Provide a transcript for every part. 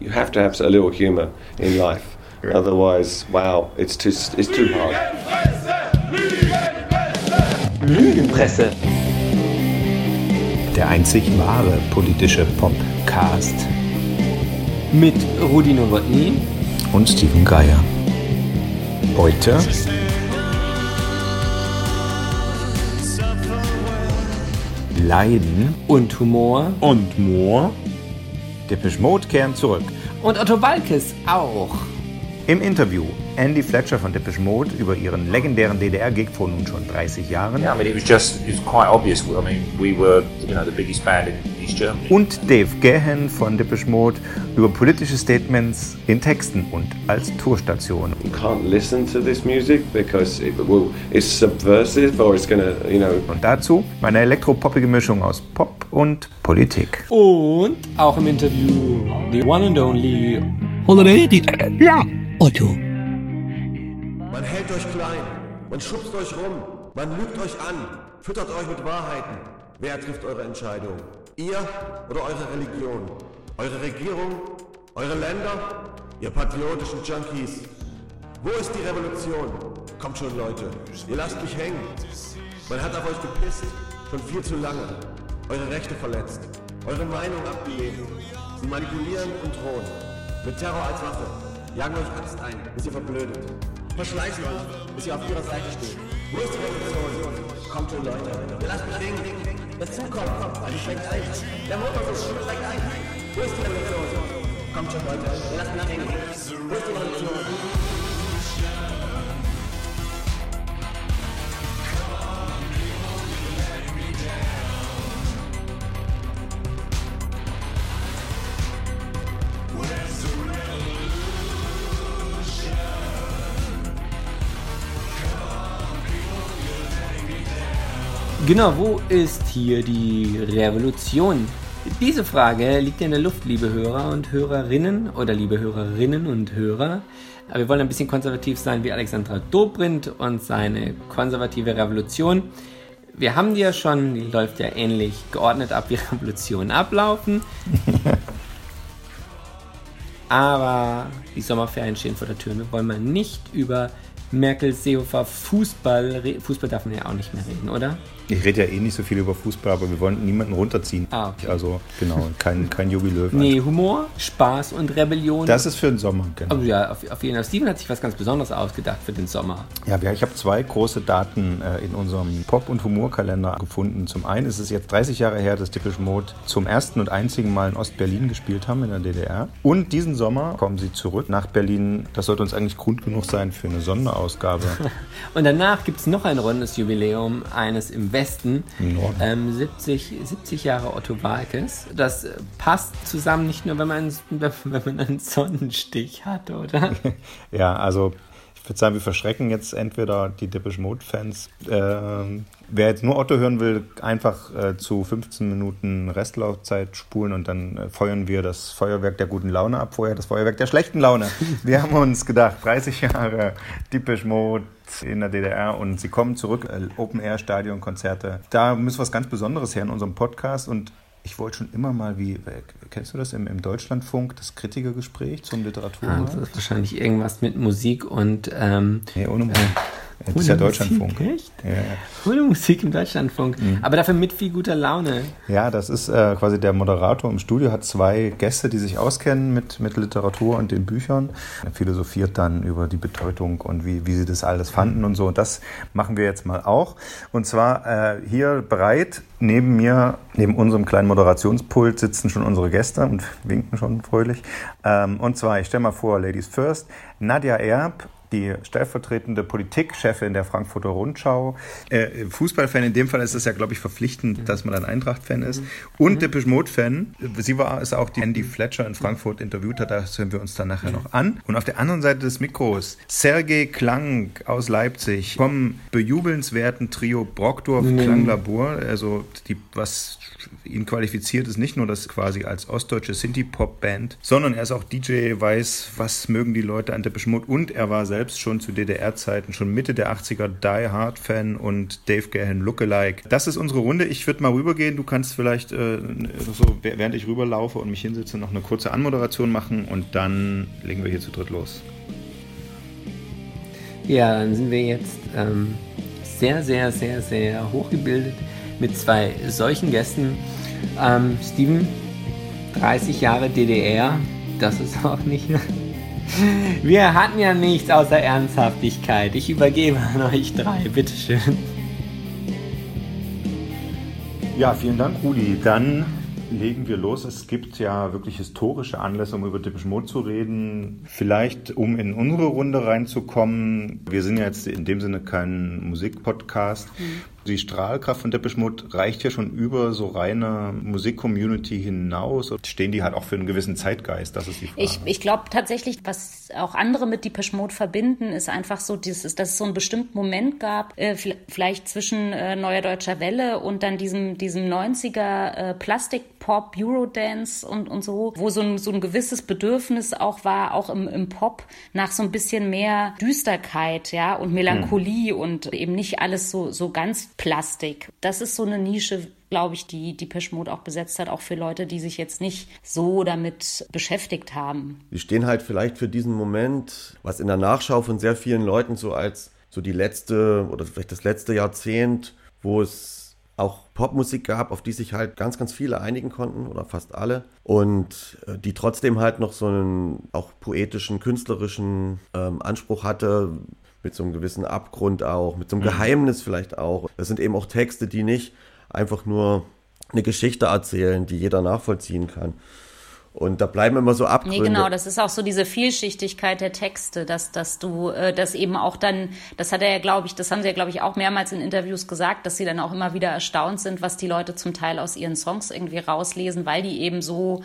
You have to have a little humor in life. Otherwise, wow, it's too, it's too hard. Lügenpresse. Der einzig wahre politische Podcast. Mit Rudi Nowotny und Steven Geier. Heute Leiden und Humor und Moor. Depeche Mode kehren zurück. Und Otto Walkes auch. Im Interview Andy Fletcher von Depeche Mode über ihren legendären DDR-Gig vor nun schon 30 Jahren. Yeah, I mean, it was just, it was quite obvious. I mean, we were, you know, the biggest band in East Germany. Und Dave Gahan von Depeche Mode über politische Statements in Texten und als Tourstation. You can't listen to this music because it, well, it's subversive or it's gonna, you know. Und dazu meine elektropoppige Mischung aus Pop und Politik. Und auch im Interview the one and only Holiday, die, ja, Otto. Man hält euch klein, man schubst euch rum, man lügt euch an, füttert euch mit Wahrheiten. Wer trifft eure Entscheidung? Ihr oder eure Religion? Eure Regierung? Eure Länder? Ihr patriotischen Junkies? Wo ist die Revolution? Kommt schon, Leute, ihr lasst mich hängen. Man hat auf euch gepisst, schon viel zu lange. Eure Rechte verletzt, eure Meinung abgelehnt. Sie manipulieren und drohen. Mit Terror als Waffe. Jagen euch Angst ein, bis ihr verblödet. Verschleißen euch, bis ihr auf ihrer Seite steht. Wo ist die Revolution? Kommt schon, Leute. Lasst mich hängen. Das Zug kommt, weil die schwenkt ein. Der Motor ist schwenkt ein. Wo ist die Revolution? Kommt schon, Leute. Lasst mich hängen. Wo ist die Revolution? Genau, wo ist hier die Revolution? Diese Frage liegt in der Luft, liebe Hörer und Hörerinnen oder liebe Hörerinnen und Hörer. Wir wollen ein bisschen konservativ sein wie Alexandra Dobrindt und seine konservative Revolution. Wir haben die ja schon, die läuft ja ähnlich geordnet ab, wie Revolutionen ablaufen. Aber die Sommerferien stehen vor der Tür. Wir wollen mal nicht über Merkel, Seehofer, Fußball, Fußball darf man ja auch nicht mehr reden, oder? Ich rede ja eh nicht so viel über Fußball, aber wir wollen niemanden runterziehen. Ah, okay. Also genau, kein, kein Jogi Löw. Nee, Humor, Spaß und Rebellion. Das ist für den Sommer, genau. Also ja, auf, auf jeden Fall. Steven hat sich was ganz Besonderes ausgedacht für den Sommer. Ja, ich habe zwei große Daten äh, in unserem Pop- und Humorkalender gefunden. Zum einen ist es jetzt 30 Jahre her, dass Depeche Mode zum ersten und einzigen Mal in Ostberlin gespielt haben, in der DDR. Und diesen Sommer kommen sie zurück nach Berlin. Das sollte uns eigentlich Grund genug sein für eine Sonderausgabe. und danach gibt es noch ein rundes Jubiläum, eines im Westen. Norden. Ähm, 70, 70 Jahre Otto Walkes. Das passt zusammen nicht nur, wenn man, wenn man einen Sonnenstich hat, oder? ja, also ich würde sagen, wir verschrecken jetzt entweder die Depeche Mode-Fans. Äh, wer jetzt nur Otto hören will, einfach äh, zu 15 Minuten Restlaufzeit spulen und dann äh, feuern wir das Feuerwerk der guten Laune ab, vorher das Feuerwerk der schlechten Laune. wir haben uns gedacht, 30 Jahre Depeche Mode in der DDR und sie kommen zurück, äh, Open-Air-Stadion-Konzerte. Da muss was ganz Besonderes her in unserem Podcast und ich wollte schon immer mal, wie, kennst du das im, im Deutschlandfunk, das Kritikergespräch zum Literatur? Ah, das ist wahrscheinlich irgendwas mit Musik und. Ähm, nee, ohne Musik. Äh, das ist ja Deutschlandfunk. Musik, echt? Ja. Ohne Musik im Deutschlandfunk. Mhm. Aber dafür mit viel guter Laune. Ja, das ist äh, quasi der Moderator im Studio, hat zwei Gäste, die sich auskennen mit, mit Literatur und den Büchern. Er philosophiert dann über die Bedeutung und wie, wie sie das alles fanden und so. Und das machen wir jetzt mal auch. Und zwar äh, hier bereit, neben mir, neben unserem kleinen Moderationspult sitzen schon unsere Gäste und winken schon fröhlich. Ähm, und zwar, ich stelle mal vor, Ladies First, Nadja Erb, die stellvertretende Politikchefin der Frankfurter Rundschau. Äh, Fußballfan, in dem Fall ist es ja, glaube ich, verpflichtend, dass man ein Eintracht-Fan ist. Und mhm. Depeche Mode-Fan. Sie war es auch, die Andy Fletcher in Frankfurt interviewt hat. Da hören wir uns dann nachher noch an. Und auf der anderen Seite des Mikros Sergei Klang aus Leipzig vom bejubelnswerten Trio Brockdorf mhm. Also die, was ihn qualifiziert, ist nicht nur das quasi als ostdeutsche Sinti-Pop-Band, sondern er ist auch DJ, weiß, was mögen die Leute an Depeche Mode und er war selbst selbst schon zu DDR-Zeiten, schon Mitte der 80er Die Hard-Fan und Dave Gahan Lookalike. Das ist unsere Runde. Ich würde mal rübergehen. Du kannst vielleicht äh, so, während ich rüberlaufe und mich hinsetze, noch eine kurze Anmoderation machen und dann legen wir hier zu dritt los. Ja, dann sind wir jetzt ähm, sehr, sehr, sehr, sehr hochgebildet mit zwei solchen Gästen. Ähm, Steven, 30 Jahre DDR, das ist auch nicht. Wir hatten ja nichts außer Ernsthaftigkeit. Ich übergebe an euch drei, bitteschön. Ja, vielen Dank, Rudi. Dann legen wir los. Es gibt ja wirklich historische Anlässe, um über Depeche Mode zu reden. Vielleicht, um in unsere Runde reinzukommen. Wir sind ja jetzt in dem Sinne kein Musikpodcast. Mhm. Die Strahlkraft von Depeche Mode reicht ja schon über so reine Musikcommunity hinaus. Stehen die halt auch für einen gewissen Zeitgeist? Das ist die Frage. Ich, ich glaube tatsächlich, was auch andere mit Depeche Mode verbinden, ist einfach so, dieses, dass es so einen bestimmten Moment gab, äh, vielleicht zwischen äh, Neuer Deutscher Welle und dann diesem, diesem 90er äh, Plastik-Pop, Eurodance und, und so, wo so ein, so ein gewisses Bedürfnis auch war, auch im, im Pop, nach so ein bisschen mehr Düsterkeit, ja, und Melancholie hm. und eben nicht alles so, so ganz Plastik. Das ist so eine Nische, glaube ich, die die Mode auch besetzt hat, auch für Leute, die sich jetzt nicht so damit beschäftigt haben. Die stehen halt vielleicht für diesen Moment, was in der Nachschau von sehr vielen Leuten so als so die letzte oder vielleicht das letzte Jahrzehnt, wo es auch Popmusik gab, auf die sich halt ganz, ganz viele einigen konnten oder fast alle und äh, die trotzdem halt noch so einen auch poetischen, künstlerischen ähm, Anspruch hatte, mit so einem gewissen Abgrund auch, mit so einem mhm. Geheimnis vielleicht auch. Das sind eben auch Texte, die nicht einfach nur eine Geschichte erzählen, die jeder nachvollziehen kann. Und da bleiben immer so Abgründe. Nee, genau, das ist auch so diese Vielschichtigkeit der Texte, dass, dass du äh, das eben auch dann, das hat er ja, glaube ich, das haben sie ja, glaube ich, auch mehrmals in Interviews gesagt, dass sie dann auch immer wieder erstaunt sind, was die Leute zum Teil aus ihren Songs irgendwie rauslesen, weil die eben so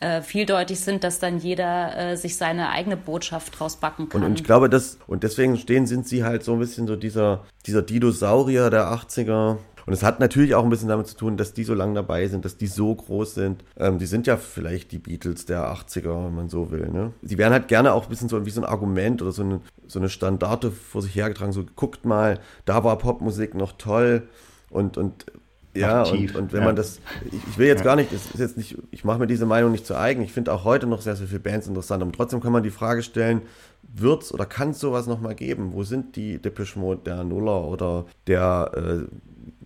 äh, vieldeutig sind, dass dann jeder äh, sich seine eigene Botschaft draus backen kann. Und, und ich glaube, das, und deswegen stehen, sind sie halt so ein bisschen so dieser, dieser Dinosaurier der 80er, und es hat natürlich auch ein bisschen damit zu tun, dass die so lange dabei sind, dass die so groß sind. Ähm, die sind ja vielleicht die Beatles der 80er, wenn man so will. Ne? Sie werden halt gerne auch ein bisschen so wie so ein Argument oder so eine, so eine Standarte vor sich hergetragen. So, guckt mal, da war Popmusik noch toll. Und, und ja, und, und, wenn ja. man das, ich, ich, will jetzt gar nicht, ist jetzt nicht, ich mache mir diese Meinung nicht zu eigen. Ich finde auch heute noch sehr, sehr viele Bands interessant. Aber trotzdem kann man die Frage stellen, wird es oder kann es sowas nochmal geben? Wo sind die Depeche Mode der Nuller oder der äh,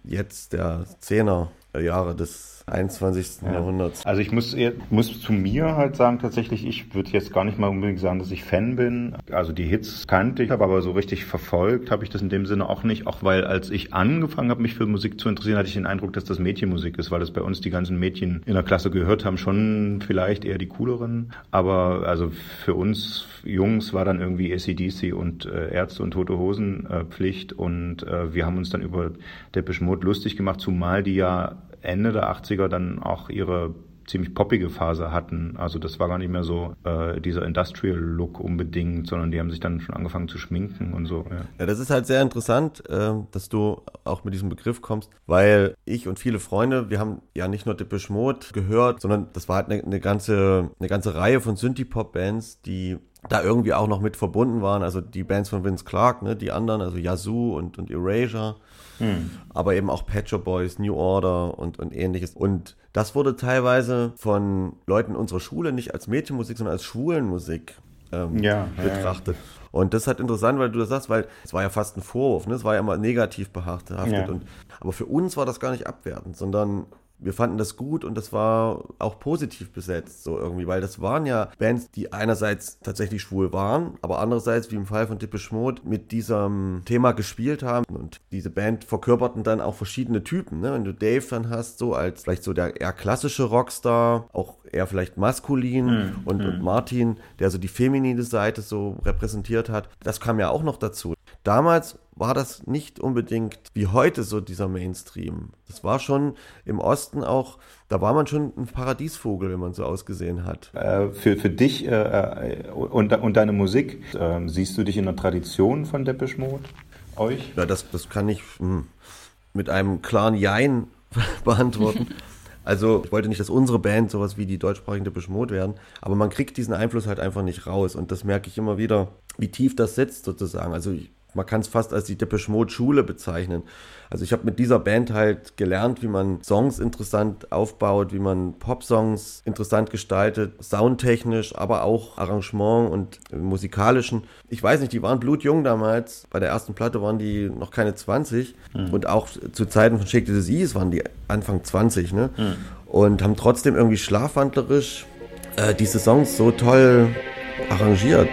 jetzt der Zehner Jahre des 21. Ja. Jahrhunderts. Also ich muss, muss zu mir halt sagen, tatsächlich, ich würde jetzt gar nicht mal unbedingt sagen, dass ich Fan bin. Also die Hits kannte ich, aber so richtig verfolgt habe ich das in dem Sinne auch nicht. Auch weil als ich angefangen habe, mich für Musik zu interessieren, hatte ich den Eindruck, dass das Mädchenmusik ist, weil das bei uns die ganzen Mädchen in der Klasse gehört haben, schon vielleicht eher die cooleren. Aber also für uns Jungs war dann irgendwie ACDC und äh, Ärzte und Tote Hosen äh, Pflicht und äh, wir haben uns dann über Depeche Mode lustig gemacht, zumal die ja Ende der 80er dann auch ihre ziemlich poppige Phase hatten. Also das war gar nicht mehr so äh, dieser Industrial-Look unbedingt, sondern die haben sich dann schon angefangen zu schminken und so. Ja, ja das ist halt sehr interessant, äh, dass du auch mit diesem Begriff kommst, weil ich und viele Freunde, wir haben ja nicht nur Depeche Mode gehört, sondern das war halt eine, eine ganze, eine ganze Reihe von Synthie-Pop-Bands, die da irgendwie auch noch mit verbunden waren. Also die Bands von Vince Clark, ne, die anderen, also Yazoo und, und Erasure. Hm. Aber eben auch Patcher Boys, New Order und, und ähnliches. Und das wurde teilweise von Leuten unserer Schule nicht als Mädchenmusik, sondern als Schwulenmusik ähm, ja, betrachtet. Ja, ja. Und das ist halt interessant, weil du das sagst, weil es war ja fast ein Vorwurf, ne? Es war ja immer negativ behaftet. Und, aber für uns war das gar nicht abwertend, sondern wir fanden das gut und das war auch positiv besetzt, so irgendwie, weil das waren ja Bands, die einerseits tatsächlich schwul waren, aber andererseits, wie im Fall von Tippe Schmod, mit diesem Thema gespielt haben und diese Band verkörperten dann auch verschiedene Typen, ne? Wenn du Dave dann hast, so als vielleicht so der eher klassische Rockstar, auch eher vielleicht maskulin mhm. Und, und hm. Martin, der so die feminine Seite so repräsentiert hat, das kam ja auch noch dazu. Damals war das nicht unbedingt wie heute so dieser Mainstream. Das war schon im Osten auch, da war man schon ein Paradiesvogel, wenn man so ausgesehen hat. Äh, für, für dich äh, und, und deine Musik, äh, siehst du dich in der Tradition von Depeche Mode? Euch? Ja, das, das kann ich hm, mit einem klaren Jein beantworten. Also ich wollte nicht, dass unsere Band sowas wie die deutschsprachige Depeche werden, aber man kriegt diesen Einfluss halt einfach nicht raus und das merke ich immer wieder, wie tief das sitzt sozusagen. Also ich, man kann es fast als die Depeche Mode Schule bezeichnen. Also ich habe mit dieser Band halt gelernt, wie man Songs interessant aufbaut, wie man Popsongs interessant gestaltet, soundtechnisch, aber auch Arrangement und musikalischen. Ich weiß nicht, die waren blutjung damals. Bei der ersten Platte waren die noch keine 20 mhm. und auch zu Zeiten von Shake the Disease waren die Anfang 20, ne? Mhm. Und haben trotzdem irgendwie schlafwandlerisch äh, diese Songs so toll arrangiert.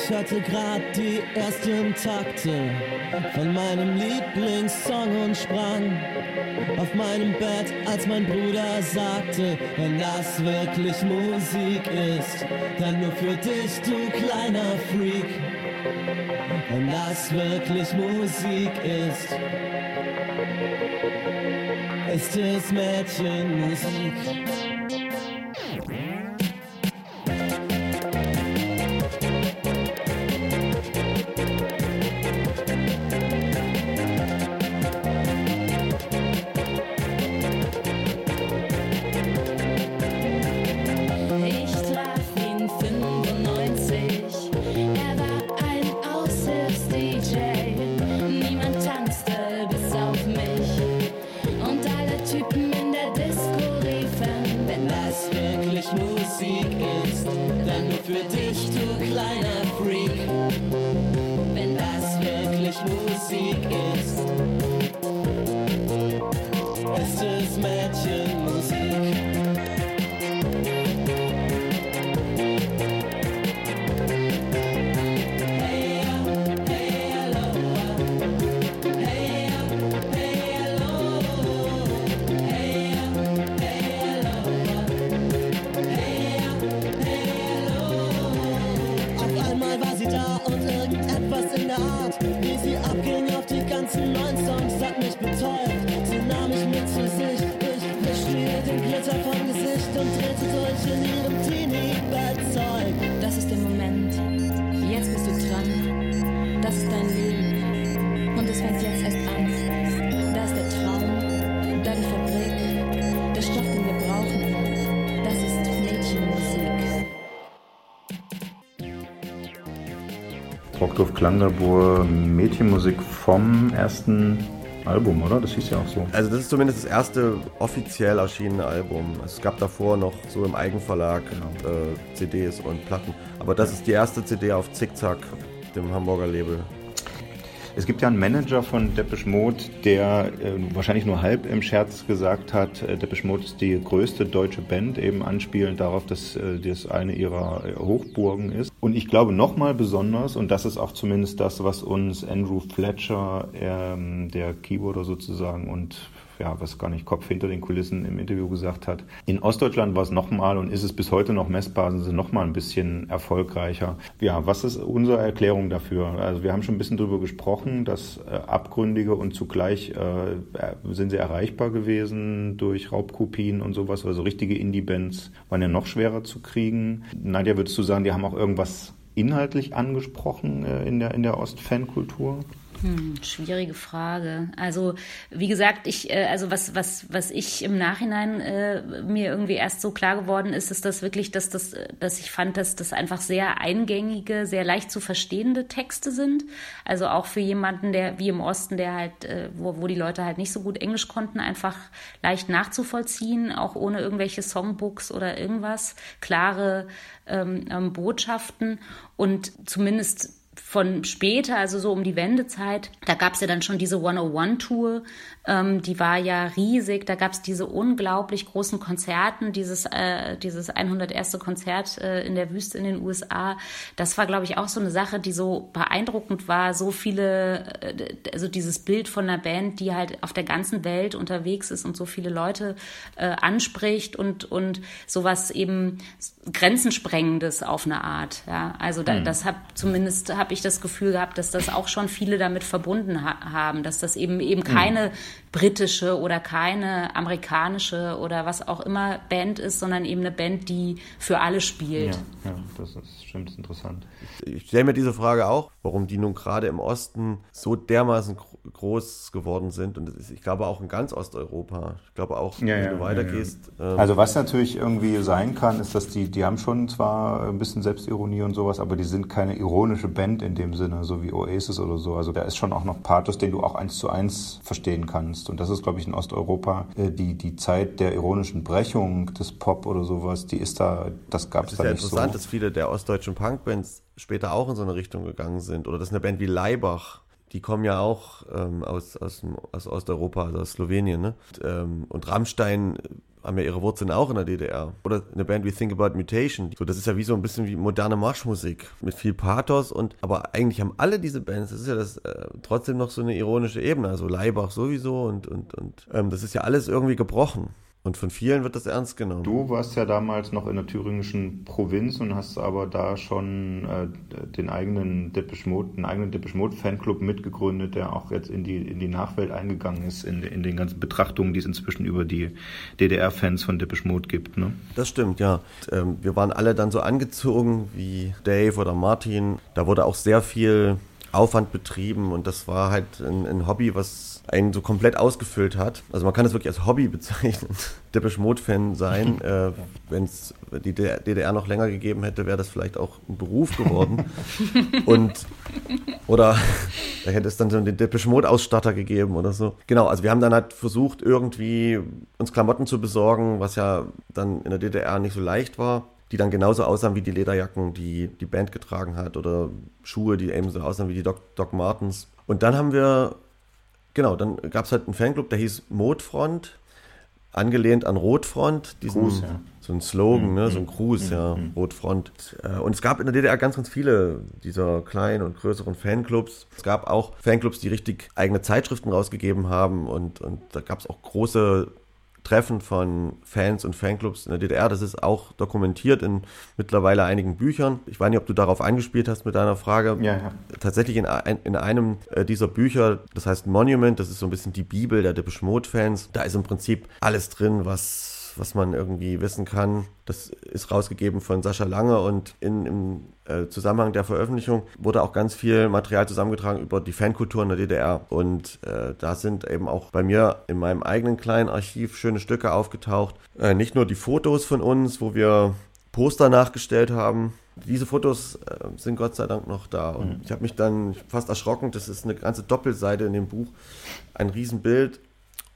Ich hatte grad die ersten Takte von meinem Lieblingssong und sprang auf meinem Bett, als mein Bruder sagte, wenn das wirklich Musik ist, dann nur für dich, du kleiner Freak. Wenn das wirklich Musik ist, ist es Mädchenmusik. Klanglabor Mädchenmusik vom ersten Album, oder? Das hieß ja auch so. Also das ist zumindest das erste offiziell erschienene Album. Es gab davor noch so im Eigenverlag genau. äh, CDs und Platten. Aber das ist die erste CD auf Zickzack, dem Hamburger Label. Es gibt ja einen Manager von Depeche Mode, der äh, wahrscheinlich nur halb im Scherz gesagt hat, äh, Depeche Mode ist die größte deutsche Band, eben anspielend darauf, dass äh, das eine ihrer äh, Hochburgen ist. Und ich glaube nochmal besonders, und das ist auch zumindest das, was uns Andrew Fletcher, ähm, der Keyboarder sozusagen und ja, was gar nicht Kopf hinter den Kulissen im Interview gesagt hat. In Ostdeutschland war es nochmal und ist es bis heute noch messbar, sind sie nochmal ein bisschen erfolgreicher. Ja, was ist unsere Erklärung dafür? Also wir haben schon ein bisschen drüber gesprochen, dass äh, abgründige und zugleich äh, sind sie erreichbar gewesen durch Raubkopien und sowas. Also richtige Indie-Bands waren ja noch schwerer zu kriegen. Nadja, würdest du sagen, die haben auch irgendwas inhaltlich angesprochen äh, in der, in der Ost-Fankultur? Hm, schwierige Frage. Also wie gesagt, ich äh, also was was was ich im Nachhinein äh, mir irgendwie erst so klar geworden ist, ist das wirklich, dass das dass ich fand, dass das einfach sehr eingängige, sehr leicht zu verstehende Texte sind. Also auch für jemanden, der wie im Osten, der halt äh, wo wo die Leute halt nicht so gut Englisch konnten, einfach leicht nachzuvollziehen, auch ohne irgendwelche Songbooks oder irgendwas, klare ähm, ähm Botschaften und zumindest von später, also so um die Wendezeit, da gab es ja dann schon diese 101-Tour, ähm, die war ja riesig, da gab es diese unglaublich großen Konzerten, dieses, äh, dieses 101. Konzert äh, in der Wüste in den USA, das war, glaube ich, auch so eine Sache, die so beeindruckend war, so viele, äh, also dieses Bild von einer Band, die halt auf der ganzen Welt unterwegs ist und so viele Leute äh, anspricht und, und sowas eben Grenzensprengendes auf eine Art. Ja, also da, mhm. das habe zumindest habe ich das Gefühl gehabt, dass das auch schon viele damit verbunden ha haben, dass das eben eben mhm. keine. Britische oder keine amerikanische oder was auch immer Band ist, sondern eben eine Band, die für alle spielt. Ja, ja das ist stimmt interessant. Ich stelle mir diese Frage auch, warum die nun gerade im Osten so dermaßen groß geworden sind. Und ist, ich glaube auch in ganz Osteuropa. Ich glaube auch, Ja, wenn ja, du ja, weitergehst. ähm, Also was natürlich irgendwie sein kann, ist, dass die, die haben schon zwar ein bisschen Selbstironie und sowas, aber die sind keine ironische Band in dem Sinne, so wie Oasis oder so. Also da ist schon auch noch Pathos, den du auch eins zu eins verstehen kannst. Und das ist, glaube ich, in Osteuropa äh, die, die Zeit der ironischen Brechung des Pop oder sowas, die ist da, das gab Es es ist da ja nicht interessant, so. dass viele der ostdeutschen Punkbands später auch in so eine Richtung gegangen sind. Oder dass eine Band wie Leibach, die kommen ja auch ähm, aus, aus, aus Osteuropa, also aus Slowenien. Ne? Und, ähm, und Rammstein äh, haben ja ihre Wurzeln auch in der DDR. Oder eine Band wie Think About Mutation. So, das ist ja wie so ein bisschen wie moderne Marschmusik mit viel Pathos. Und aber eigentlich haben alle diese Bands, das ist ja das äh, trotzdem noch so eine ironische Ebene. Also Leibach sowieso und, und, und ähm, das ist ja alles irgendwie gebrochen. Und von vielen wird das ernst genommen. Du warst ja damals noch in der thüringischen Provinz und hast aber da schon äh, den eigenen Depeche Mode, einen eigenen Depeche Mode Fanclub mitgegründet, der auch jetzt in die, in die Nachwelt eingegangen ist, in, in den ganzen Betrachtungen, die es inzwischen über die DDR-Fans von Depeche Mode gibt. Ne? Das stimmt, ja. Und, ähm, wir waren alle dann so angezogen wie Dave oder Martin. Da wurde auch sehr viel Aufwand betrieben und das war halt ein, ein Hobby, was einen so komplett ausgefüllt hat. Also man kann es wirklich als Hobby bezeichnen, Depeche Mode-Fan sein. Äh, Wenn es die DDR noch länger gegeben hätte, wäre das vielleicht auch ein Beruf geworden. und oder da hätte es dann so den Depeche Mode Ausstatter gegeben oder so. Genau, also wir haben dann halt versucht, irgendwie uns Klamotten zu besorgen, was ja dann in der DDR nicht so leicht war, die dann genauso aussahen wie die Lederjacken, die die Band getragen hat oder Schuhe, die eben so aussahen wie die Doc, Doc Martens. Und dann haben wir, genau, dann gab es halt einen Fanclub, der hieß Modfront, angelehnt an Rotfront, diesen, Gruß, ja. so ein Slogan, ne, so ein Gruß, ja, Rotfront. Äh, Und es gab in der DDR ganz, ganz viele dieser kleinen und größeren Fanclubs. Es gab auch Fanclubs, die richtig eigene Zeitschriften rausgegeben haben und, und da gab es auch große Treffen von Fans und Fanclubs in der DDR. Das ist auch dokumentiert in mittlerweile einigen Büchern. Ich weiß nicht, ob du darauf angespielt hast mit deiner Frage. Ja, ja. Tatsächlich in, ein, in einem äh, dieser Bücher, das heißt Monument, das ist so ein bisschen die Bibel der Depeche Mode-Fans. Da ist im Prinzip alles drin, was, was man irgendwie wissen kann. Das ist rausgegeben von Sascha Lange und in, im äh, Zusammenhang der Veröffentlichung wurde auch ganz viel Material zusammengetragen über die Fankultur in der DDR. Und äh, da sind eben auch bei mir in meinem eigenen kleinen Archiv schöne Stücke aufgetaucht. Äh, nicht nur die Fotos von uns, wo wir Poster nachgestellt haben. Diese Fotos äh, sind Gott sei Dank noch da. Und ich habe mich dann fast erschrocken, das ist eine ganze Doppelseite in dem Buch, ein Riesenbild.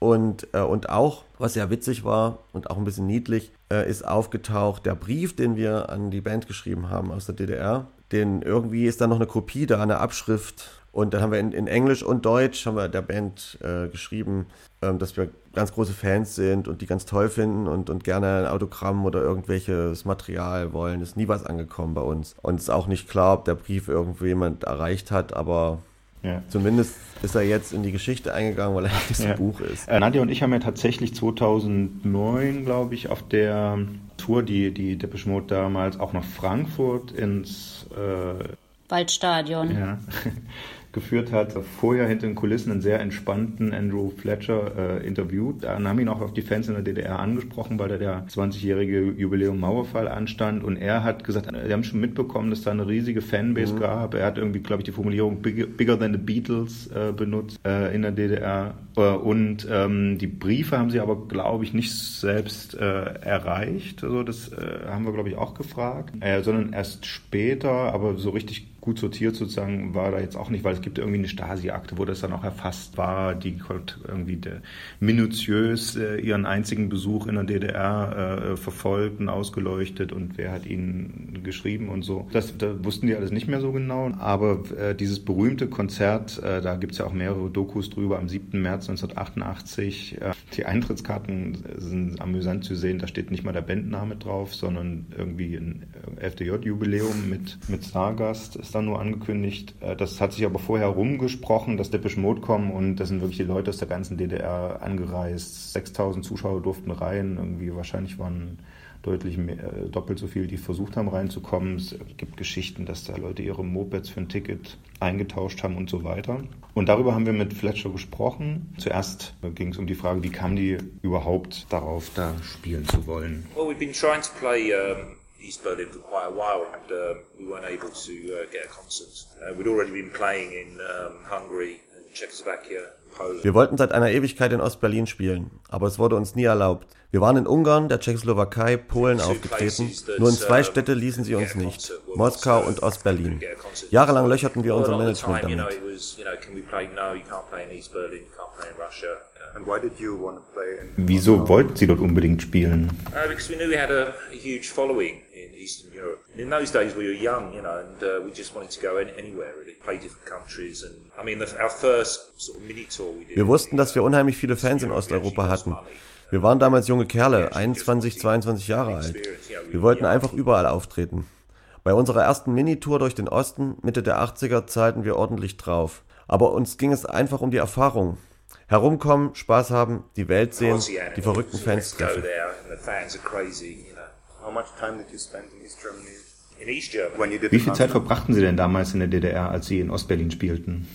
Und, äh, und auch, was sehr witzig war und auch ein bisschen niedlich, äh, ist aufgetaucht der Brief, den wir an die Band geschrieben haben aus der DDR. Den irgendwie ist da noch eine Kopie da, eine Abschrift. Und dann haben wir in, in Englisch und Deutsch haben wir der Band äh, geschrieben, ähm, dass wir ganz große Fans sind und die ganz toll finden und, und gerne ein Autogramm oder irgendwelches Material wollen. Ist nie was angekommen bei uns. Und es ist auch nicht klar, ob der Brief irgendjemand erreicht hat, aber Ja. zumindest ist er jetzt in die Geschichte eingegangen, weil er nicht so Ja. ein Buch ist. Äh, Nadja und ich haben ja tatsächlich 2009, glaube ich, auf der Tour, die, die Depeche Mode damals auch nach Frankfurt ins äh, Waldstadion. ja, geführt hat, vorher hinter den Kulissen einen sehr entspannten Andrew Fletcher äh, interviewt. Dann haben ihn auch auf die Fans in der DDR angesprochen, weil da der 20-jährige Jubiläum Mauerfall anstand und er hat gesagt, wir haben schon mitbekommen, dass da eine riesige Fanbase gab. Er hat irgendwie, glaube ich, die Formulierung bigger, bigger than the Beatles äh, benutzt äh, in der DDR äh, und ähm, die Briefe haben sie aber, glaube ich, nicht selbst äh, erreicht. Also das äh, haben wir, glaube ich, auch gefragt, äh, sondern erst später, aber so richtig gut sortiert sozusagen war da jetzt auch nicht, weil es gibt irgendwie eine Stasi-Akte, wo das dann auch erfasst war, die irgendwie minutiös äh, ihren einzigen Besuch in der DDR äh, verfolgt und ausgeleuchtet und wer hat ihnen geschrieben und so. Das da wussten die alles nicht mehr so genau, aber äh, dieses berühmte Konzert, da gibt's ja auch mehrere Dokus drüber, am 7. März 1988, äh, die Eintrittskarten sind amüsant zu sehen, da steht nicht mal der Bandname drauf, sondern irgendwie ein FDJ-Jubiläum mit, mit Stargast dann nur angekündigt. Äh, Das hat sich aber vorher rumgesprochen, dass Depeche Mode kommen und das sind wirklich die Leute aus der ganzen DDR angereist. 6000 Zuschauer durften rein, irgendwie wahrscheinlich waren deutlich mehr, äh, doppelt so viel, die versucht haben reinzukommen. Es gibt Geschichten, dass da Leute ihre Mopeds für ein Ticket eingetauscht haben und so weiter. Und darüber haben wir mit Fletcher gesprochen. Zuerst ging es um die Frage, wie kamen die überhaupt darauf, da spielen zu wollen. Well, we've been trying to play um, East Berlin for quite a while, and um, we weren't able to uh, get a concert. Uh, we'd already been playing in um, Hungary and Czechoslovakia, Poland. Wir wollten seit einer Ewigkeit in Ostberlin spielen, aber es wurde uns nie erlaubt. Wir waren in Ungarn, der Tschechoslowakei, Polen aufgetreten. Nur in zwei Städte ließen sie uns nicht. Moskau und Ostberlin. Jahrelang löcherten wir unser Management damit. it was, you know, can we play? No, you can't play in East Berlin, you can't play in Russia. Uh, And why did you want to play in Wieso wollten Sie dort unbedingt spielen? Eastern Europe. In those days, we were young, you know, and uh, we just wanted to go any, anywhere really, play different countries. And I mean, the, our first sort of mini tour we did. Wir wussten, dass wir unheimlich viele Fans in Osteuropa hatten. Wir waren damals junge Kerle, 21, 22 Jahre alt. Wir wollten einfach überall auftreten. Bei unserer ersten Minitour durch den Osten, Mitte der 80er, zahlten wir ordentlich drauf. Aber uns ging es einfach um die Erfahrung. Herumkommen, Spaß haben, die Welt sehen, die verrückten Fans treffen. Wie viel Zeit verbrachten Sie denn damals in der DDR, als Sie in Ostberlin spielten?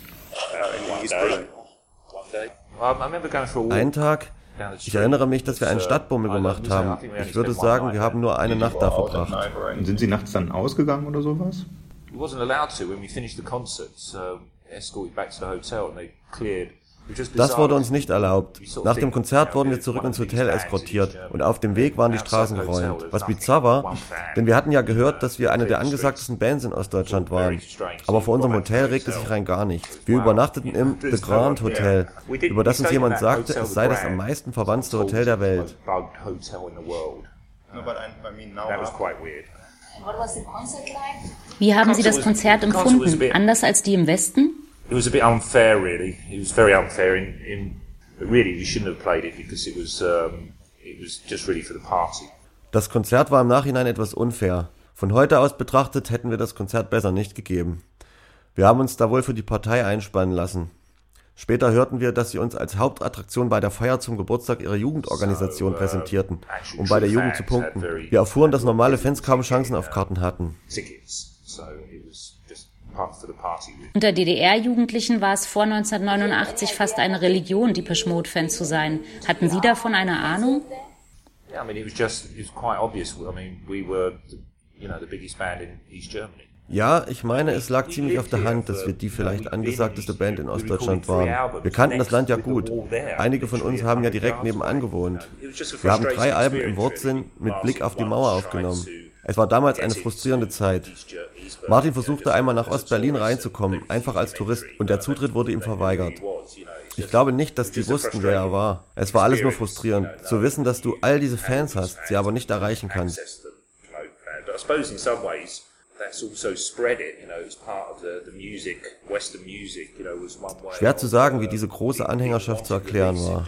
uh. Einen Tag, ich erinnere mich, dass wir einen Stadtbummel gemacht haben. Ich würde sagen, wir haben nur eine Nacht da verbracht. Und sind Sie nachts dann ausgegangen oder sowas? We wasn't allowed to when we finished the concert, so escorted back to the hotel and they cleared. Das wurde uns nicht erlaubt. Nach dem Konzert wurden wir zurück ins Hotel eskortiert und auf dem Weg waren die Straßen geräumt. Was bizarr war, denn wir hatten ja gehört, dass wir eine der angesagtesten Bands in Ostdeutschland waren. Aber vor unserem Hotel regte sich rein gar nichts. Wir übernachteten im The Grand Hotel, über das uns jemand sagte, es sei das am meisten verwandte Hotel der Welt. Wie haben Sie das Konzert empfunden? Anders als die im Westen? It was a bit unfair, really. It was very unfair. In, in really, we shouldn't have played it because it was um, it was just really for the party. Das Konzert war im Nachhinein etwas unfair. Von heute aus betrachtet hätten wir das Konzert besser nicht gegeben. Wir haben uns da wohl für die Partei einspannen lassen. Später hörten wir, dass sie uns als Hauptattraktion bei der Feier zum Geburtstag ihrer Jugendorganisation präsentierten, um bei der Jugend zu punkten. Wir erfuhren, dass normale Fans kaum Chancen auf Karten hatten. Tickets, so Unter DDR-Jugendlichen war es vor 1989 fast eine Religion, die Peschmod-Fan zu sein. Hatten Sie davon eine Ahnung? Yeah, I mean, it was just it was quite obvious. I mean, we were, the, you know, the biggest band in East Germany. Ja, ich meine, es lag ziemlich auf der Hand, dass wir die vielleicht angesagteste Band in Ostdeutschland waren. Wir kannten das Land ja gut. Einige von uns haben ja direkt nebenan gewohnt. Wir haben drei Alben im Wortsinn mit Blick auf die Mauer aufgenommen. Es war damals eine frustrierende Zeit. Martin versuchte einmal nach Ostberlin reinzukommen, einfach als Tourist, und der Zutritt wurde ihm verweigert. Ich glaube nicht, dass die wussten, wer er war. Es war alles nur frustrierend, zu wissen, dass du all diese Fans hast, sie aber nicht erreichen kannst. I suppose in some ways that's also spread it. You know, it's part of the, the music, Western music. You know, was one way. Schwer zu sagen, wie uh, diese große Anhängerschaft zu erklären war.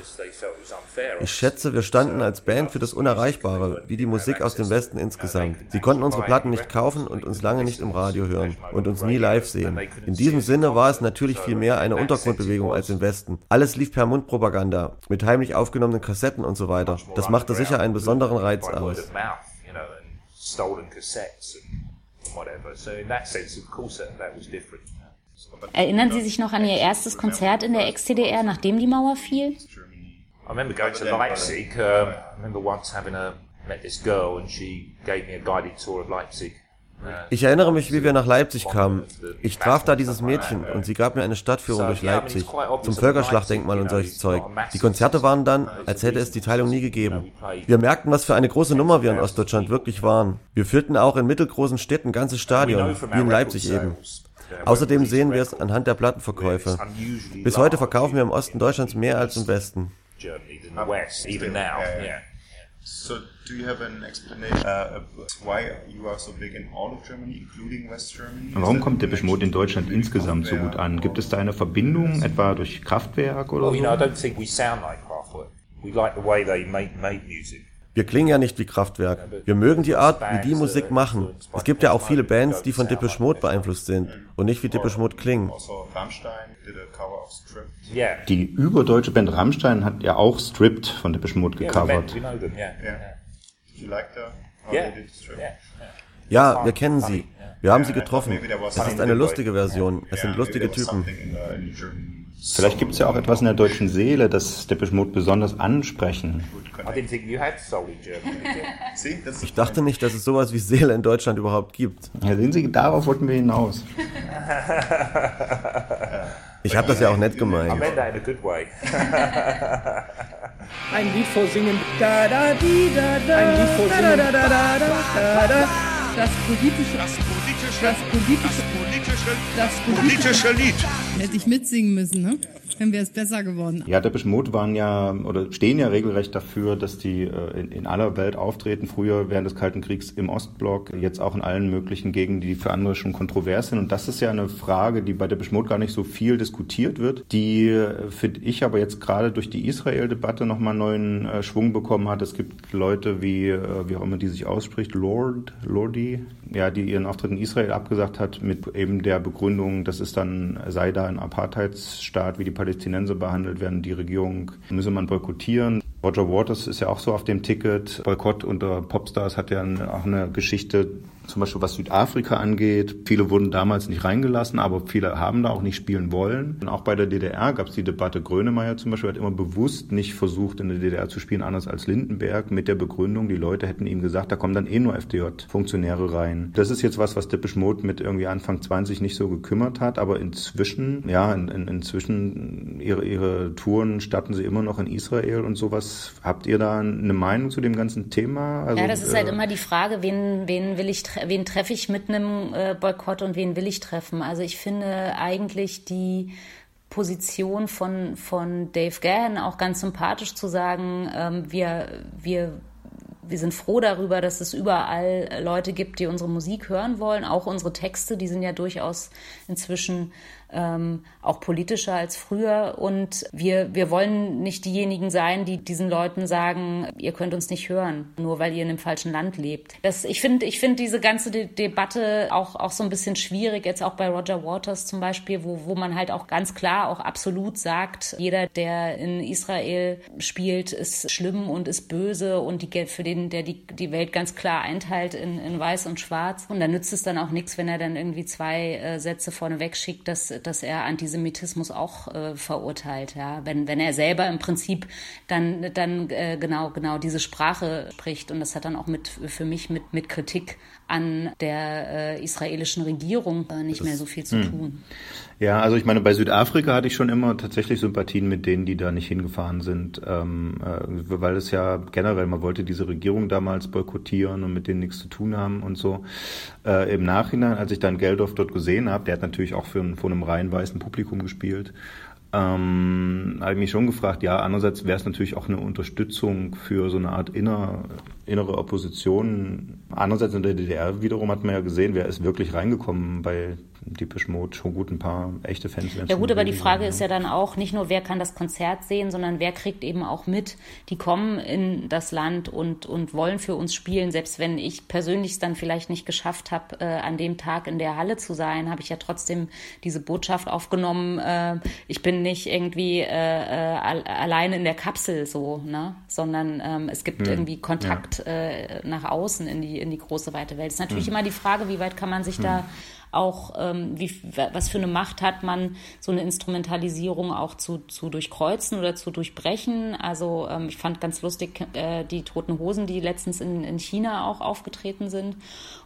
Ich schätze, wir standen als Band für das Unerreichbare, wie die Musik aus dem Westen insgesamt. Sie konnten unsere Platten nicht kaufen und uns lange nicht im Radio hören und uns nie live sehen. In diesem Sinne war es natürlich viel mehr eine Untergrundbewegung als im Westen. Alles lief per Mundpropaganda, mit heimlich aufgenommenen Kassetten und so weiter. Das machte sicher einen besonderen Reiz aus. Of mouth, you know, and stolen cassettes and whatever. So in that sense, of course, that, that was different. Erinnern Sie sich noch an Ihr erstes Konzert in der Ex-DDR, nachdem die Mauer fiel? I remember going to Leipzig. Um, I remember once having a met this girl, and she gave me a guided tour of Leipzig. Uh, Ich erinnere mich, wie wir nach Leipzig kamen. Ich traf da dieses Mädchen und sie gab mir eine Stadtführung durch Leipzig zum Völkerschlachtdenkmal und solches Zeug. Die Konzerte waren dann, als hätte es die Teilung nie gegeben. Wir merkten, was für eine große Nummer wir in Ostdeutschland wirklich waren. Wir füllten auch in mittelgroßen Städten ganze Stadien, wie in Leipzig eben. Außerdem sehen wir es anhand der Plattenverkäufe. Bis heute verkaufen wir im Osten Deutschlands mehr als im Westen. Germany than the West, even now. Yeah. So, do you have an explanation uh, why you are so big in all of Germany, including West Germany? Warum kommt Depeche Mode in Deutschland insgesamt so gut an? Gibt es da eine Verbindung, etwa durch Kraftwerk oder Well, you know, I so? don't think we sound like Kraftwerk. We like the way they make made music. Wir klingen ja nicht wie Kraftwerk. Wir mögen die Art, wie die Musik machen. Es gibt ja auch viele Bands, die von Depeche Mode beeinflusst sind und nicht wie Depeche Mode klingen. Also, Rammstein did a cover of Stripped. Yeah. Die überdeutsche Band Rammstein hat ja auch Stripped von Depeche Mode gecovert. Ja, wir kennen sie. Wir haben sie getroffen. Es ist eine lustige Version. Es sind lustige Typen. Vielleicht gibt es ja auch etwas in der deutschen Seele, das Depeche Mode besonders ansprechen. Ich dachte nicht, dass es sowas wie Seele in Deutschland überhaupt gibt. Ja, sehen Sie, darauf wollten wir hinaus. Ich habe das ja auch nett gemeint. meant that in a good way. Ein Lied vorsingen. Da, da, di, da, da. Ein Lied vorsingen. Da, da, da, da, da, da, da. Das politische, das politische, das politische, das politische Lied. Hätte ich mitsingen müssen, ne? Dann wäre es besser geworden. Ja, Depeche Mode waren ja oder stehen ja regelrecht dafür, dass die äh, in, in aller Welt auftreten. Früher während des Kalten Kriegs im Ostblock, jetzt auch in allen möglichen Gegenden, die für andere schon kontrovers sind. Und das ist ja eine Frage, die bei Depeche Mode gar nicht so viel diskutiert wird, die äh, finde ich aber jetzt gerade durch die Israel-Debatte nochmal neuen äh, Schwung bekommen hat. Es gibt Leute wie, äh, wie auch immer die sich ausspricht, Lord, Lordi, ja, die ihren Auftritt in Israel abgesagt hat mit eben der Begründung, dass es dann sei da ein Apartheidsstaat, wie die Palästinenser behandelt werden, die Regierung müsse man boykottieren. Roger Waters ist ja auch so auf dem Ticket. Boykott unter Popstars hat ja auch eine Geschichte, zum Beispiel was Südafrika angeht. Viele wurden damals nicht reingelassen, aber viele haben da auch nicht spielen wollen. Und auch bei der DDR gab es die Debatte. Grönemeyer zum Beispiel hat immer bewusst nicht versucht, in der DDR zu spielen, anders als Lindenberg, mit der Begründung, die Leute hätten ihm gesagt, da kommen dann eh nur FDJ-Funktionäre rein. Das ist jetzt was, was Depeche Mode mit irgendwie Anfang 20 nicht so gekümmert hat, aber inzwischen, ja, in, in, inzwischen ihre, ihre Touren starten sie immer noch in Israel und sowas. Habt ihr da eine Meinung zu dem ganzen Thema? Also, ja, das ist halt äh, immer die Frage, wen, wen will ich, wen treffe ich mit einem äh, Boykott und wen will ich treffen? Also ich finde eigentlich die Position von, von Dave Gahan auch ganz sympathisch zu sagen, ähm, wir, wir wir sind froh darüber, dass es überall Leute gibt, die unsere Musik hören wollen. Auch unsere Texte, die sind ja durchaus inzwischen ähm, auch politischer als früher. Und wir, wir wollen nicht diejenigen sein, die diesen Leuten sagen, ihr könnt uns nicht hören, nur weil ihr in einem falschen Land lebt. Das, ich finde ich finde diese ganze De Debatte auch, auch so ein bisschen schwierig, jetzt auch bei Roger Waters zum Beispiel, wo, wo man halt auch ganz klar, auch absolut sagt, jeder, der in Israel spielt, ist schlimm und ist böse und die, für den, der die, die Welt ganz klar einteilt in, in weiß und schwarz. Und da nützt es dann auch nichts, wenn er dann irgendwie zwei äh, Sätze vorne wegschickt, dass dass er Antisemitismus auch äh, verurteilt, ja, wenn wenn er selber im Prinzip dann dann äh, genau genau diese Sprache spricht. Und das hat dann auch mit für mich mit mit Kritik an der äh, israelischen Regierung äh, nicht das, mehr so viel zu mh. tun. Ja, also ich meine, bei Südafrika hatte ich schon immer tatsächlich Sympathien mit denen, die da nicht hingefahren sind, ähm, äh, weil es ja generell, man wollte diese Regierung damals boykottieren und mit denen nichts zu tun haben und so. Äh, Im Nachhinein, als ich dann Geldorf dort gesehen habe, der hat natürlich auch für, vor einem rein weißen Publikum gespielt, ähm, habe ich mich schon gefragt, ja, andererseits wäre es natürlich auch eine Unterstützung für so eine Art inner, innere Opposition. Andererseits in der DDR wiederum hat man ja gesehen, wer ist wirklich reingekommen bei Depeche Mode schon gut ein paar echte Fans. Ja gut, aber die Frage ist ja dann auch nicht nur, wer kann das Konzert sehen, sondern wer kriegt eben auch mit, die kommen in das Land und, und wollen für uns spielen. Selbst wenn ich persönlich es dann vielleicht nicht geschafft habe, äh, an dem Tag in der Halle zu sein, habe ich ja trotzdem diese Botschaft aufgenommen, äh, ich bin nicht irgendwie äh, äh alleine in der Kapsel so, ne? sondern ähm, es gibt hm. irgendwie Kontakt ja. Äh, nach außen in die, in die große weite Welt. Es ist natürlich hm. immer die Frage, wie weit kann man sich hm. da auch, ähm, wie, was für eine Macht hat man, so eine Instrumentalisierung auch zu, zu durchkreuzen oder zu durchbrechen. Also ähm, ich fand ganz lustig äh, die Toten Hosen, die letztens in, in China auch aufgetreten sind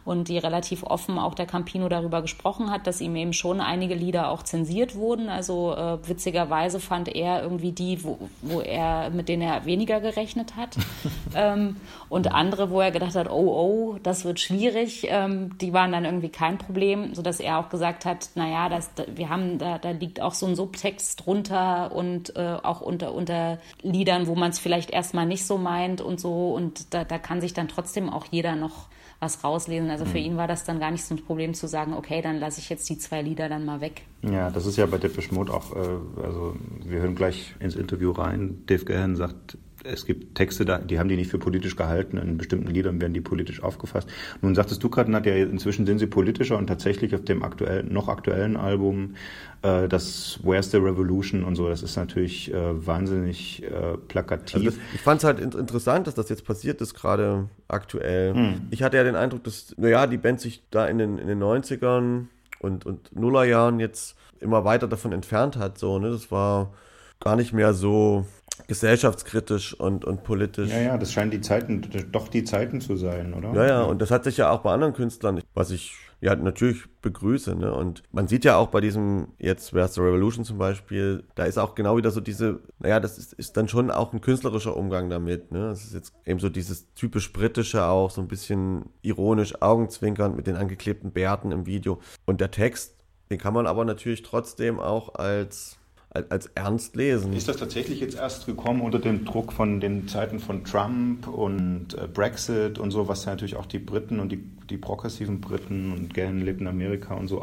und die relativ offen auch der Campino darüber gesprochen hat, dass ihm eben schon einige Lieder auch zensiert wurden. Also äh, witzigerweise fand er irgendwie die, wo, wo er, mit denen er weniger gerechnet hat. ähm, und andere, wo er gedacht hat, oh, oh, das wird schwierig, ähm, die waren dann irgendwie kein Problem, sodass er auch gesagt hat, naja, das, wir haben, da, da liegt auch so ein Subtext drunter und äh, auch unter, unter Liedern, wo man es vielleicht erstmal nicht so meint und so. Und da, da kann sich dann trotzdem auch jeder noch was rauslesen. Also für mhm. ihn war das dann gar nicht so ein Problem zu sagen, okay, dann lasse ich jetzt die zwei Lieder dann mal weg. Ja, das ist ja bei Depeche Mode auch, äh, also wir hören gleich ins Interview rein. Dave Gahan sagt, es gibt Texte, da, die haben die nicht für politisch gehalten. In bestimmten Liedern werden die politisch aufgefasst. Nun sagtest du gerade, Nadja, inzwischen sind sie politischer und tatsächlich auf dem aktuellen, noch aktuellen Album, äh, das Where's the Revolution und so, das ist natürlich äh, wahnsinnig äh, plakativ. Also ich fand es halt interessant, dass das jetzt passiert ist, gerade aktuell. Hm. Ich hatte ja den Eindruck, dass, naja, die Band sich da in den, in den 90ern und, und Nullerjahren jetzt immer weiter davon entfernt hat. So, ne? Das war gar nicht mehr so gesellschaftskritisch und, und politisch. Ja, ja, das scheinen die Zeiten, doch die Zeiten zu sein, oder? Ja, ja, und das hat sich ja auch bei anderen Künstlern, was ich ja natürlich begrüße. Ne? Und man sieht ja auch bei diesem, jetzt Where's the Revolution zum Beispiel, da ist auch genau wieder so diese, naja, das ist, ist dann schon auch ein künstlerischer Umgang damit. Ne? Das ist jetzt eben so dieses typisch britische auch, so ein bisschen ironisch, augenzwinkernd mit den angeklebten Bärten im Video. Und der Text, den kann man aber natürlich trotzdem auch als als ernst lesen. Ist das tatsächlich jetzt erst gekommen unter dem Druck von den Zeiten von Trump und äh, Brexit und so, was ja natürlich auch die Briten und die, die progressiven Briten und gerne lebt in Amerika und so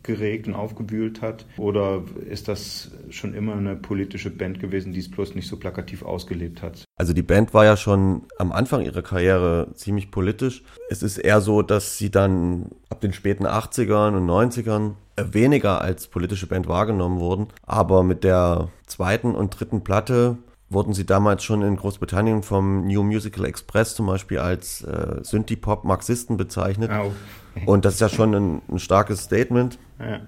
aufgeregt und aufgewühlt hat? Oder ist das schon immer eine politische Band gewesen, die es bloß nicht so plakativ ausgelebt hat? Also die Band war ja schon am Anfang ihrer Karriere ziemlich politisch. Es ist eher so, dass sie dann ab den späten 80ern und 90ern weniger als politische Band wahrgenommen wurden. Aber mit der zweiten und dritten Platte wurden sie damals schon in Großbritannien vom New Musical Express zum Beispiel als äh, Synthie-Pop-Marxisten bezeichnet. Oh. Und das ist ja schon ein, ein starkes Statement. Ja.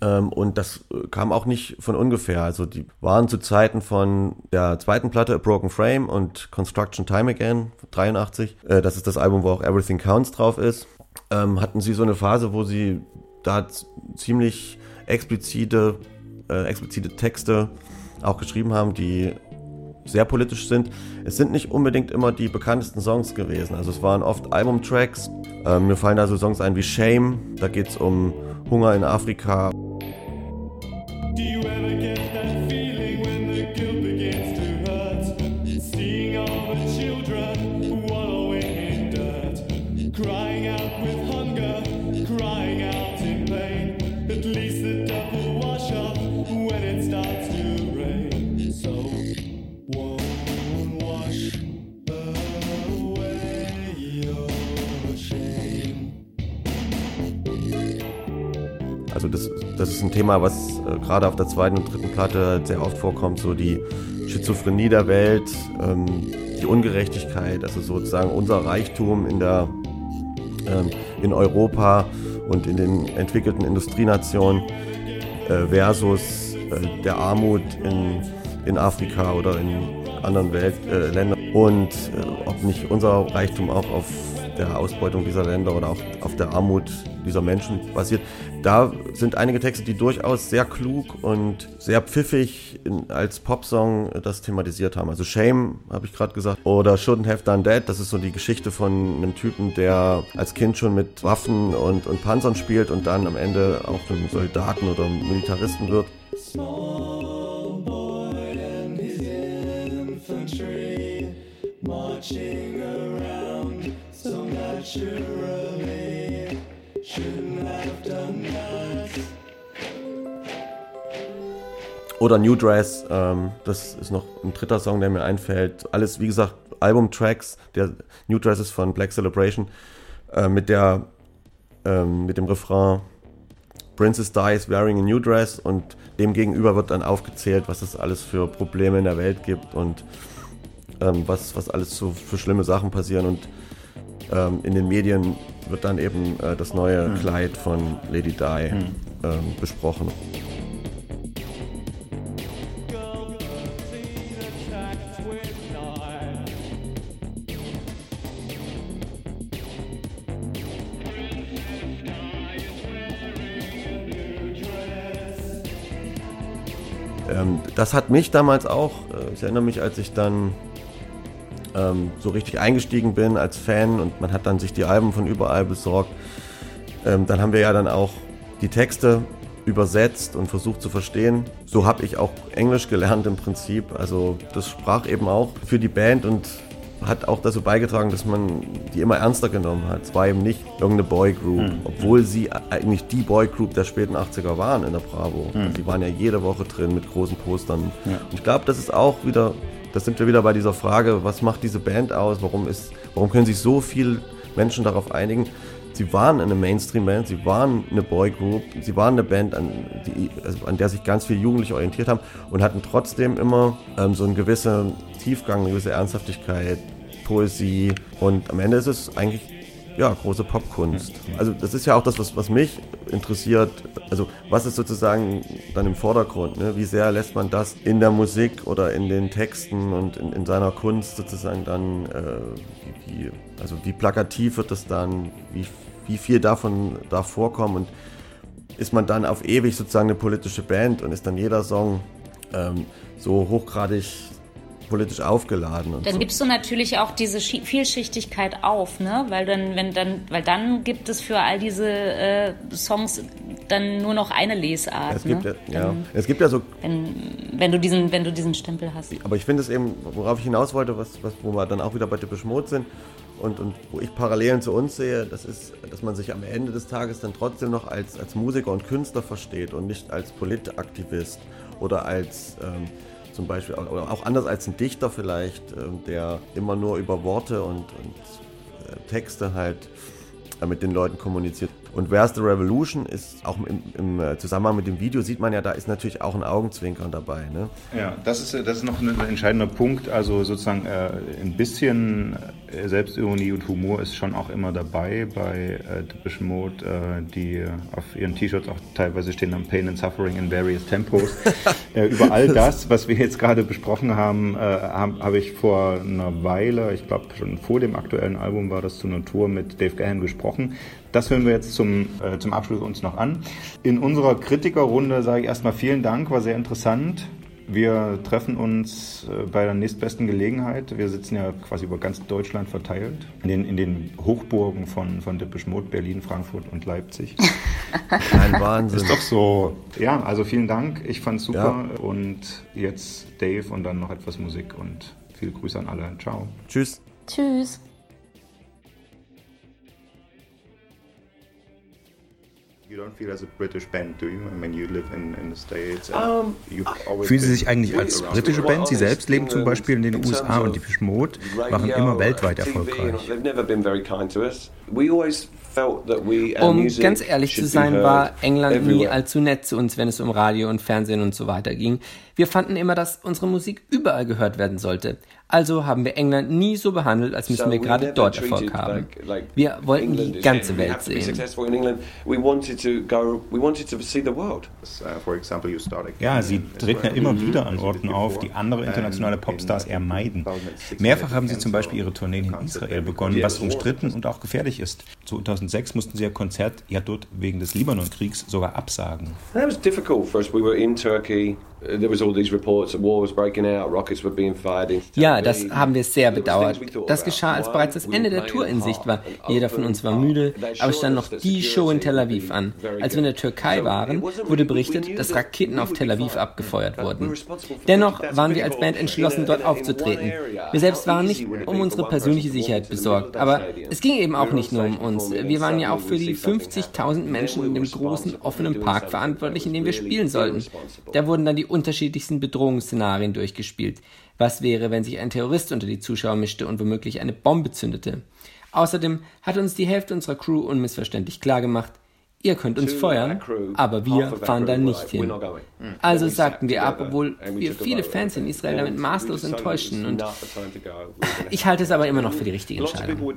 Ähm, und das äh, kam auch nicht von ungefähr. Also die waren zu Zeiten von der zweiten Platte A Broken Frame und Construction Time Again, 83. Äh, das ist das Album, wo auch Everything Counts drauf ist. Ähm, hatten sie so eine Phase, wo sie da ziemlich explizite, äh, explizite Texte auch geschrieben haben, die sehr politisch sind. Es sind nicht unbedingt immer die bekanntesten Songs gewesen. Also es waren oft Albumtracks. Ähm, mir fallen da so Songs ein wie Shame. Da geht es um Hunger in Afrika. Also das, das ist ein Thema, was äh, gerade auf der zweiten und dritten Platte sehr oft vorkommt, so die Schizophrenie der Welt, ähm, die Ungerechtigkeit, also sozusagen unser Reichtum in der ähm, in Europa und in den entwickelten Industrienationen äh, versus äh, der Armut in, in Afrika oder in anderen Weltländern äh, und äh, ob nicht unser Reichtum auch auf der Ausbeutung dieser Länder oder auch auf der Armut dieser Menschen basiert. Da sind einige Texte, die durchaus sehr klug und sehr pfiffig in, als Popsong das thematisiert haben. Also Shame, habe ich gerade gesagt, oder Shouldn't Have Done That. Das ist so die Geschichte von einem Typen, der als Kind schon mit Waffen und, und Panzern spielt und dann am Ende auch einem Soldaten oder Militaristen wird. Small boy and his infantry marching so naturally. Oder New Dress, ähm, das ist noch ein dritter Song, der mir einfällt. Alles, wie gesagt, Albumtracks. Der New Dress ist von Black Celebration äh, mit der ähm, mit dem Refrain Princess Dies wearing a new dress und dem gegenüber wird dann aufgezählt, was es alles für Probleme in der Welt gibt und ähm, was, was alles so für schlimme Sachen passieren und ähm, in den Medien wird dann eben äh, das neue hm. Kleid von Lady Di hm. ähm, besprochen. Ähm, das hat mich damals auch, äh, ich erinnere mich, als ich dann ähm, so richtig eingestiegen bin als Fan und man hat dann sich die Alben von überall besorgt. Ähm, dann haben wir ja dann auch die Texte übersetzt und versucht zu verstehen. So habe ich auch Englisch gelernt im Prinzip. Also das sprach eben auch für die Band und hat auch dazu beigetragen, dass man die immer ernster genommen hat. Es war eben nicht irgendeine Boygroup, mhm. obwohl sie eigentlich die Boygroup der späten 80er waren in der Bravo. Mhm. Sie waren ja jede Woche drin mit großen Postern. Ja. Und ich glaube, das ist auch wieder da sind wir wieder bei dieser Frage, was macht diese Band aus? Warum, ist, warum können sich so viele Menschen darauf einigen? Sie waren eine Mainstream-Band, sie waren eine Boygroup, sie waren eine Band, an, die, also an der sich ganz viele Jugendliche orientiert haben und hatten trotzdem immer ähm, so einen gewissen Tiefgang, eine gewisse Ernsthaftigkeit, Poesie und am Ende ist es eigentlich ja, große Popkunst. Also das ist ja auch das, was, was mich interessiert, also was ist sozusagen dann im Vordergrund? Ne? Wie sehr lässt man das in der Musik oder in den Texten und in, in seiner Kunst sozusagen dann, äh, wie, also wie plakativ wird das dann, wie, wie viel davon darf vorkommen und ist man dann auf ewig sozusagen eine politische Band und ist dann jeder Song ähm, so hochgradig politisch aufgeladen. dann so. gibst du natürlich auch diese Vielschichtigkeit auf, ne? Weil dann, wenn dann, weil dann gibt es für all diese äh, Songs dann nur noch eine Lesart. Es gibt ne? ja, ja. Dann, es gibt ja so. Wenn, wenn du diesen, wenn du diesen Stempel hast. Aber ich finde es eben, worauf ich hinaus wollte, was, was, wo wir dann auch wieder bei Depeche Mode sind und, und wo ich Parallelen zu uns sehe, das ist, dass man sich am Ende des Tages dann trotzdem noch als, als Musiker und Künstler versteht und nicht als Politaktivist oder als ähm, zum Beispiel, oder auch anders als ein Dichter vielleicht, ähm, der immer nur über Worte und, und äh, Texte halt äh, mit den Leuten kommuniziert. Und Where's the Revolution ist auch im, im, äh, Zusammenhang mit dem Video sieht man ja, da ist natürlich auch ein Augenzwinkern dabei. Ne? Ja, das ist, das ist noch ein entscheidender Punkt. Also sozusagen äh, ein bisschen Selbstironie und Humor ist schon auch immer dabei bei äh, Depeche Mode, äh, die auf ihren T-Shirts auch teilweise stehen am Pain and Suffering in various Tempos. äh, über all das, was wir jetzt gerade besprochen haben, äh, habe hab ich vor einer Weile, ich glaube schon vor dem aktuellen Album war das zu einer Tour mit Dave Gahan gesprochen. Das hören wir jetzt zum, äh, zum Abschluss uns noch an. In unserer Kritikerrunde sage ich erstmal vielen Dank, war sehr interessant. Wir treffen uns äh, bei der nächstbesten Gelegenheit. Wir sitzen ja quasi über ganz Deutschland verteilt. In den, in den Hochburgen von, von Depeche Mode, Berlin, Frankfurt und Leipzig. Ein Wahnsinn. Ist doch so. Ja, also vielen Dank. Ich fand's super. Ja. Und jetzt Dave und dann noch etwas Musik und viele Grüße an alle. Ciao. Tschüss. Tschüss. Fühlen Sie sich eigentlich als britische Band? Sie selbst leben zum Beispiel in den USA und die Mode waren immer weltweit erfolgreich. Um ganz ehrlich zu sein, war England nie allzu nett zu uns, wenn es um Radio und Fernsehen und so weiter ging. Wir fanden immer, dass unsere Musik überall gehört werden sollte. Also haben wir England nie so behandelt, als müssen wir gerade dort Erfolg haben. Wir wollten die ganze Welt sehen. Ja, sie treten ja immer wieder an Orten auf, die andere internationale Popstars eher meiden. Mehrfach haben sie zum Beispiel ihre Tourneen in Israel begonnen, was umstritten und auch gefährlich ist. 2006 mussten sie ihr Konzert ja dort wegen des Libanonkriegs sogar absagen. That was difficult for us. We were in Turkey. Ja, das haben wir sehr bedauert. Das geschah, als bereits das Ende der Tour in Sicht war. Jeder von uns war müde, aber es stand noch die Show in Tel Aviv an. Als wir in der Türkei waren, wurde berichtet, dass Raketen auf Tel Aviv abgefeuert wurden. Dennoch waren wir als Band entschlossen, dort aufzutreten. Wir selbst waren nicht um unsere persönliche Sicherheit besorgt, aber es ging eben auch nicht nur um uns. Wir waren ja auch für die 50.000 Menschen in dem großen offenen Park verantwortlich, in dem wir spielen sollten. Da wurden dann die unterschiedlichsten Bedrohungsszenarien durchgespielt. Was wäre, wenn sich ein Terrorist unter die Zuschauer mischte und womöglich eine Bombe zündete? Außerdem hat uns die Hälfte unserer Crew unmissverständlich klargemacht, ihr könnt uns feuern, aber wir fahren da nicht hin. Also sagten wir ab, obwohl wir viele Fans in Israel damit maßlos enttäuschten und ich halte es aber immer noch für die richtige Entscheidung.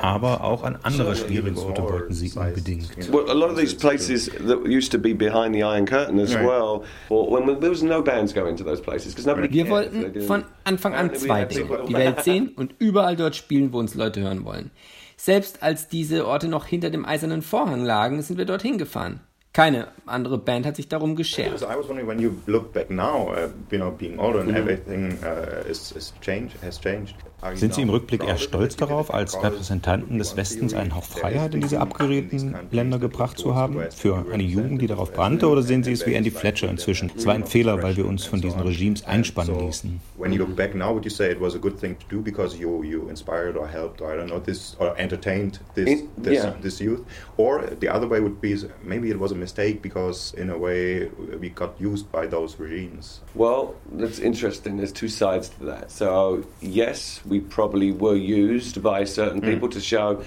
Aber auch an andere schwierige Orte wollten sie unbedingt. Well, a lot of these places that used to be behind the Iron Curtain as well, when there was no bands going to those places because nobody Wir wollten von Anfang an zwei Dinge: die Welt sehen und überall dort spielen, wo uns Leute hören wollen. Selbst als diese Orte noch hinter dem eisernen Vorhang lagen, sind wir dorthin gefahren. Keine andere Band hat sich darum geschert. I was wondering when you look back now, uh, you know, being older and everything uh, is, is changed, has changed. Sind Sie im Rückblick eher stolz darauf, als Repräsentanten des Westens einen Hauch Freiheit in diese abgeredeten Länder gebracht zu haben? Für eine Jugend, die darauf brannte? Oder sehen Sie es wie Andy Fletcher inzwischen? Es war ein Fehler, weil wir uns von diesen Regimes einspannen ließen. When you look back now, would you say it was a good thing to do because you, you inspired or helped or I don't know this or entertained this, this, yeah. this youth? Or the other way would be maybe it was a mistake because in a way we got used by those regimes. Well, that's interesting. There's two sides to that. So yes, we probably were used by certain people mm. to show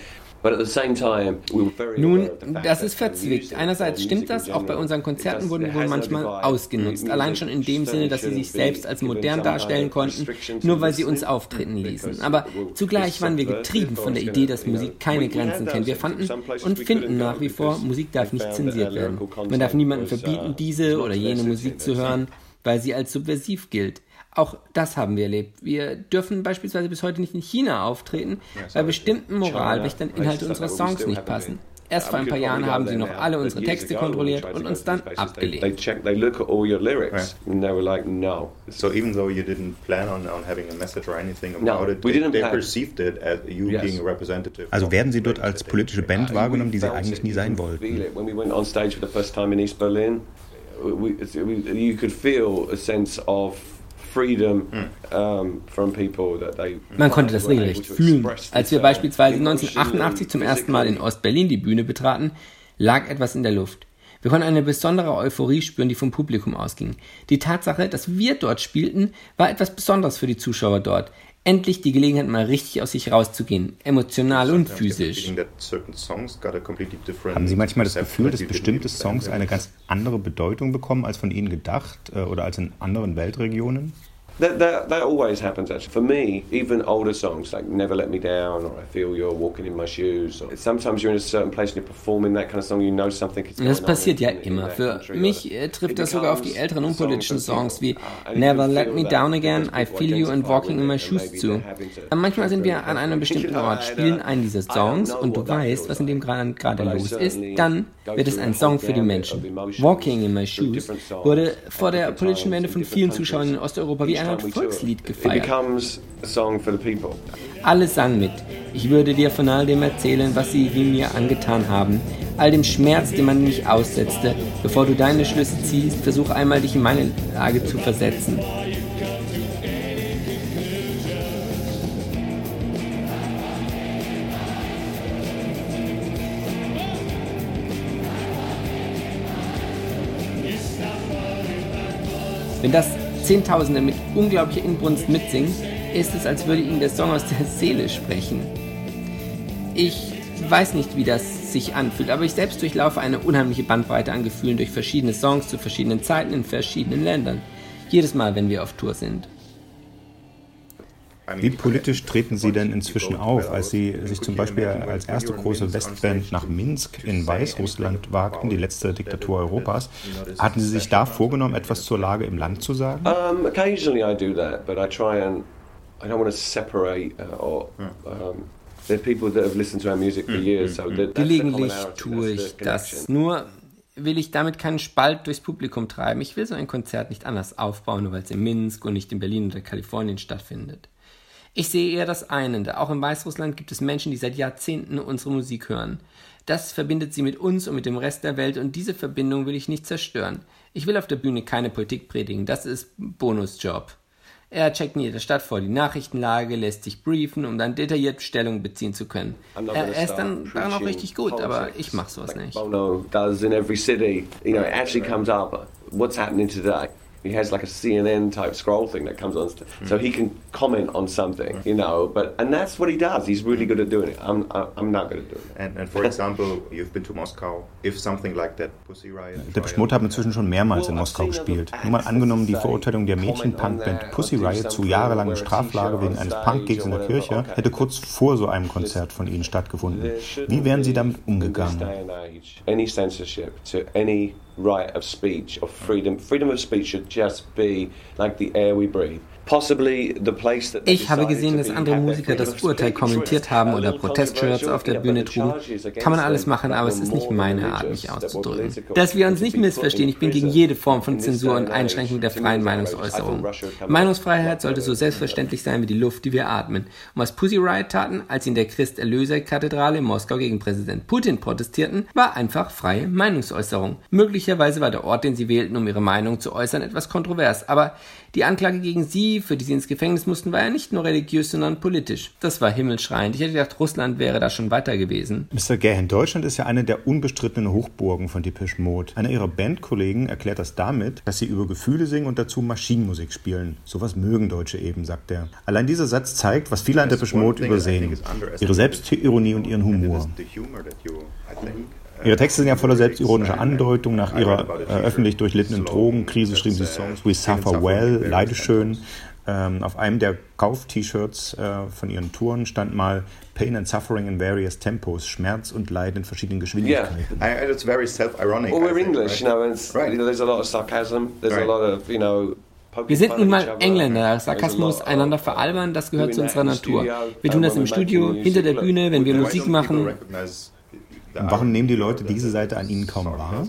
Nun, das ist verzwickt. Einerseits stimmt das, auch bei unseren Konzerten wurden wir wohl manchmal ausgenutzt. Allein schon in dem Sinne, dass sie sich selbst als modern darstellen konnten, nur weil sie uns auftreten ließen. Aber zugleich waren wir getrieben von der Idee, dass Musik keine Grenzen kennt. Wir fanden und finden nach wie vor, Musik darf nicht zensiert werden. Man darf niemandem verbieten, diese oder jene Musik zu hören, weil sie als subversiv gilt. Auch das haben wir erlebt. Wir dürfen beispielsweise bis heute nicht in China auftreten, weil bestimmten Moralwächtern Inhalte unserer Songs nicht passen. Erst vor ein paar Jahren haben sie noch alle unsere Texte kontrolliert und uns dann abgelehnt. So even though you didn't plan on, on having a message or anything about it, they, they perceived it as you being a representative. Also werden sie dort als politische Band wahrgenommen, die sie eigentlich nie sein wollten. When we went on stage for the first time in East Berlin, we, you could feel a sense of man konnte das regelrecht fühlen. Als wir beispielsweise 1988 zum ersten Mal in Ostberlin die Bühne betraten, lag etwas in der Luft. Wir konnten eine besondere Euphorie spüren, die vom Publikum ausging. Die Tatsache, dass wir dort spielten, war etwas Besonderes für die Zuschauer dort endlich die Gelegenheit, mal richtig aus sich rauszugehen, emotional und physisch. Haben Sie manchmal das Gefühl, dass bestimmte Songs eine ganz andere Bedeutung bekommen als von Ihnen gedacht äh, oder als in anderen Weltregionen? That, that, that always happens actually. For me, even older songs like Never Let Me Down or I Feel You're Walking in My Shoes. Or sometimes you're in a certain place and you're performing that kind of song, you know something is Das passiert ja immer. Für mich äh, trifft das sogar auf die älteren unpolitischen Songs wie Never Let Me Down Again, I Feel You and Walking in My Shoes zu. Manchmal sind wir an einem bestimmten Ort, spielen einen dieser Songs und du weißt, was in dem gerade los ist, dann wird es ein Song für die Menschen. Walking in My Shoes wurde vor der politischen Wende von vielen Zuschauern in Osteuropa wie eine Art Volkslied gefeiert. Alle sangen mit. Ich würde dir von all dem erzählen, was sie wie mir angetan haben. All dem Schmerz, den man mich aussetzte. Bevor du deine Schlüsse ziehst, versuch einmal dich in meine Lage zu versetzen. Wenn das Zehntausende mit unglaublicher Inbrunst mitsingen, ist es, als würde ihnen der Song aus der Seele sprechen. Ich weiß nicht, wie das sich anfühlt, aber ich selbst durchlaufe eine unheimliche Bandbreite an Gefühlen durch verschiedene Songs zu verschiedenen Zeiten in verschiedenen Ländern. Jedes Mal, wenn wir auf Tour sind. Wie politisch treten Sie denn inzwischen auf, als Sie sich zum Beispiel als erste große Westband nach Minsk in Weißrussland wagten, die letzte Diktatur Europas? Hatten Sie sich da vorgenommen, etwas zur Lage im Land zu sagen? Um, occasionally I do that, but I try and I don't want to separate uh, or um, Gelegentlich tue ich das. Nur will ich damit keinen Spalt durchs Publikum treiben. Ich will so ein Konzert nicht anders aufbauen, nur weil es in Minsk und nicht in Berlin oder Kalifornien stattfindet. Ich sehe eher das Einende. Auch in Weißrussland gibt es Menschen, die seit Jahrzehnten unsere Musik hören. Das verbindet sie mit uns und mit dem Rest der Welt und diese Verbindung will ich nicht zerstören. Ich will auf der Bühne keine Politik predigen, das ist Bonusjob. Er checkt in jeder Stadt vor die Nachrichtenlage, lässt sich briefen, um dann detailliert Stellung beziehen zu können. Er, er ist dann daran auch richtig gut, aber ich mach sowas nicht. Bono does in every city, you know, it actually comes up. What's happening today? He has like a CNN type scroll thing that comes on, mm. so he can comment on something, you know. But and that's what he does. He's really good at doing it. I'm I'm not good at doing it. And, and for example, you've been to Moscow. If something like that Pussy Riot. Der Schmott hat inzwischen schon mehrmals in Moskau gespielt. Nur mal angenommen, die Verurteilung der Mädchen-Punkband Pussy Riot zu jahrelangen Straflage wegen eines Punkgigs in der Kirche hätte kurz vor so einem Konzert von ihnen stattgefunden. Wie wären Sie damit umgegangen? Any censorship to any right of speech, of freedom. Freedom of speech should just be like the air we breathe. Ich habe gesehen, dass andere Musiker das Urteil kommentiert haben oder Protestshirts auf der Bühne trugen. Kann man alles machen, aber es ist nicht meine Art, mich auszudrücken. Dass wir uns nicht missverstehen, ich bin gegen jede Form von Zensur und Einschränkung der freien Meinungsäußerung. Meinungsfreiheit sollte so selbstverständlich sein wie die Luft, die wir atmen. Und was Pussy Riot taten, als sie in der Christ-Erlöser-Kathedrale in Moskau gegen Präsident Putin protestierten, war einfach freie Meinungsäußerung. Möglich Möglicherweise war der Ort, den sie wählten, um ihre Meinung zu äußern, etwas kontrovers, aber die Anklage gegen sie, für die sie ins Gefängnis mussten, war ja nicht nur religiös, sondern politisch. Das war himmelschreiend. Ich hätte gedacht, Russland wäre da schon weiter gewesen. Mr. Gahan, Deutschland ist ja eine der unbestrittenen Hochburgen von Depeche Mode. Einer ihrer Bandkollegen erklärt das damit, dass sie über Gefühle singen und dazu Maschinenmusik spielen. Sowas mögen Deutsche eben, sagt er. Allein dieser Satz zeigt, was viele an Depeche Mode übersehen. Ihre Selbstironie und ihren Humor. Ihre Texte sind ja voller selbstironischer Andeutung. Nach ihrer äh, öffentlich durchlittenen Drogenkrise schrieben sie Songs We Suffer Well, Leideschön. Ähm, auf einem der Kauf-T-Shirts äh, von ihren Touren stand mal Pain and Suffering in various tempos, Schmerz und Leid in verschiedenen Geschwindigkeiten. Yeah, I, it's very self-ironic. Well, we're think, English, right? you know, and right. you know, there's a lot of sarcasm, there's right. a lot of, you know, wir sind nun mal Engländer. Sarkasmus, einander veralbern, das gehört zu unserer Natur. Wir tun das im Studio, hinter der Bühne, wenn wir Musik machen. Warum nehmen die Leute diese Seite an ihnen kaum wahr?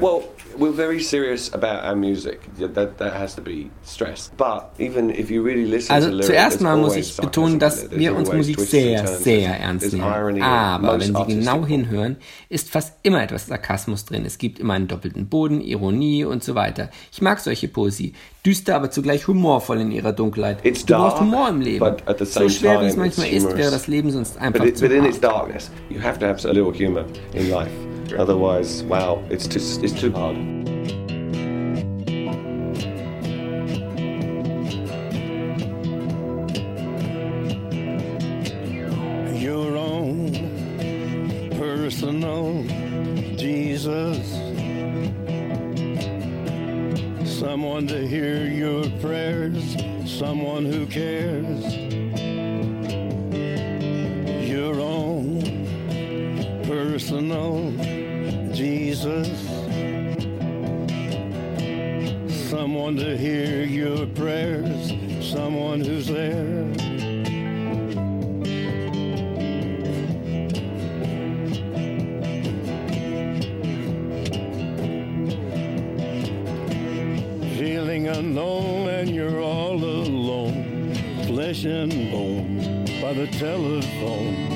Well, we're very serious about our music. That, that has to be stressed. But even if you really listen also to zuerst mal muss ich betonen, dass wir uns Musik sehr, sehr ernst nehmen. Aber wenn Sie genau hinhören, ist fast immer etwas Sarkasmus drin. Es gibt immer einen doppelten Boden, Ironie und so weiter. Ich mag solche Poesie. Düster, aber zugleich humorvoll in ihrer Dunkelheit. It's du brauchst Humor im Leben. So schwer wie es manchmal ist, wäre das Leben sonst einfach but it, zu But in its darkness, you have to have a little humor in life. Otherwise, wow, it's too, it's too hard. Your own personal Jesus. Someone to hear your prayers, someone who cares. Your own personal Jesus. Someone to hear your prayers, someone who's there. Feeling unknown and you're all alone, flesh and bone by the telephone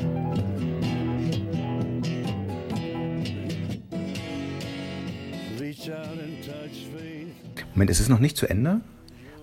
Moment, ist es noch nicht zu Ende?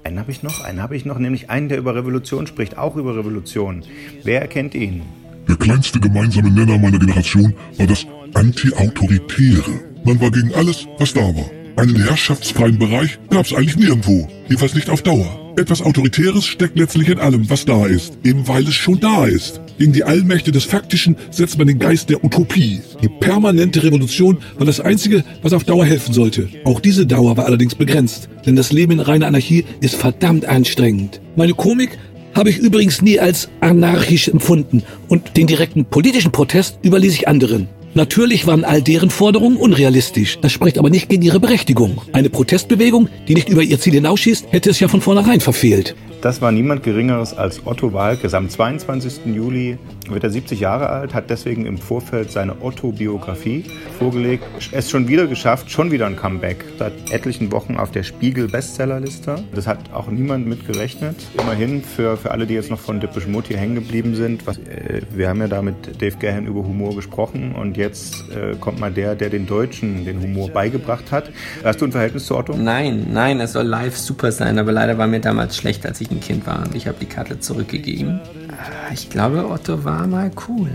Einen habe ich noch, einen habe ich noch, nämlich einen, der über Revolution spricht, auch über Revolution. Wer erkennt ihn? Der kleinste gemeinsame Nenner meiner Generation war das Anti-Autoritäre. Man war gegen alles, was da war. Einen herrschaftsfreien Bereich gab es eigentlich nirgendwo, jedenfalls nicht auf Dauer. Etwas Autoritäres steckt letztlich in allem, was da ist, eben weil es schon da ist. Gegen die Allmächte des Faktischen setzt man den Geist der Utopie. Die permanente Revolution war das Einzige, was auf Dauer helfen sollte. Auch diese Dauer war allerdings begrenzt, denn das Leben in reiner Anarchie ist verdammt anstrengend. Meine Komik habe ich übrigens nie als anarchisch empfunden und den direkten politischen Protest überließ ich anderen. Natürlich waren all deren Forderungen unrealistisch. Das spricht aber nicht gegen ihre Berechtigung. Eine Protestbewegung, die nicht über ihr Ziel hinausschießt, hätte es ja von vornherein verfehlt. Das war niemand Geringeres als Otto Walkes. Am 22. Juli wird er 70 Jahre alt, hat deswegen im Vorfeld seine Otto-Biografie vorgelegt. Es schon wieder geschafft, schon wieder ein Comeback. Seit etlichen Wochen auf der Spiegel-Bestsellerliste. Das hat auch niemand mit gerechnet. Immerhin für, für alle, die jetzt noch von Mode hier hängen geblieben sind. Was, äh, wir haben ja da mit Dave Gahan über Humor gesprochen und jetzt äh, kommt mal der, der den Deutschen den Humor beigebracht hat. Hast du ein Verhältnis zu Otto? Nein, nein, es soll live super sein, aber leider war mir damals schlecht, als ich ein Kind war und ich habe die Karte zurückgegeben. Ah, ich glaube, Otto war mal cool.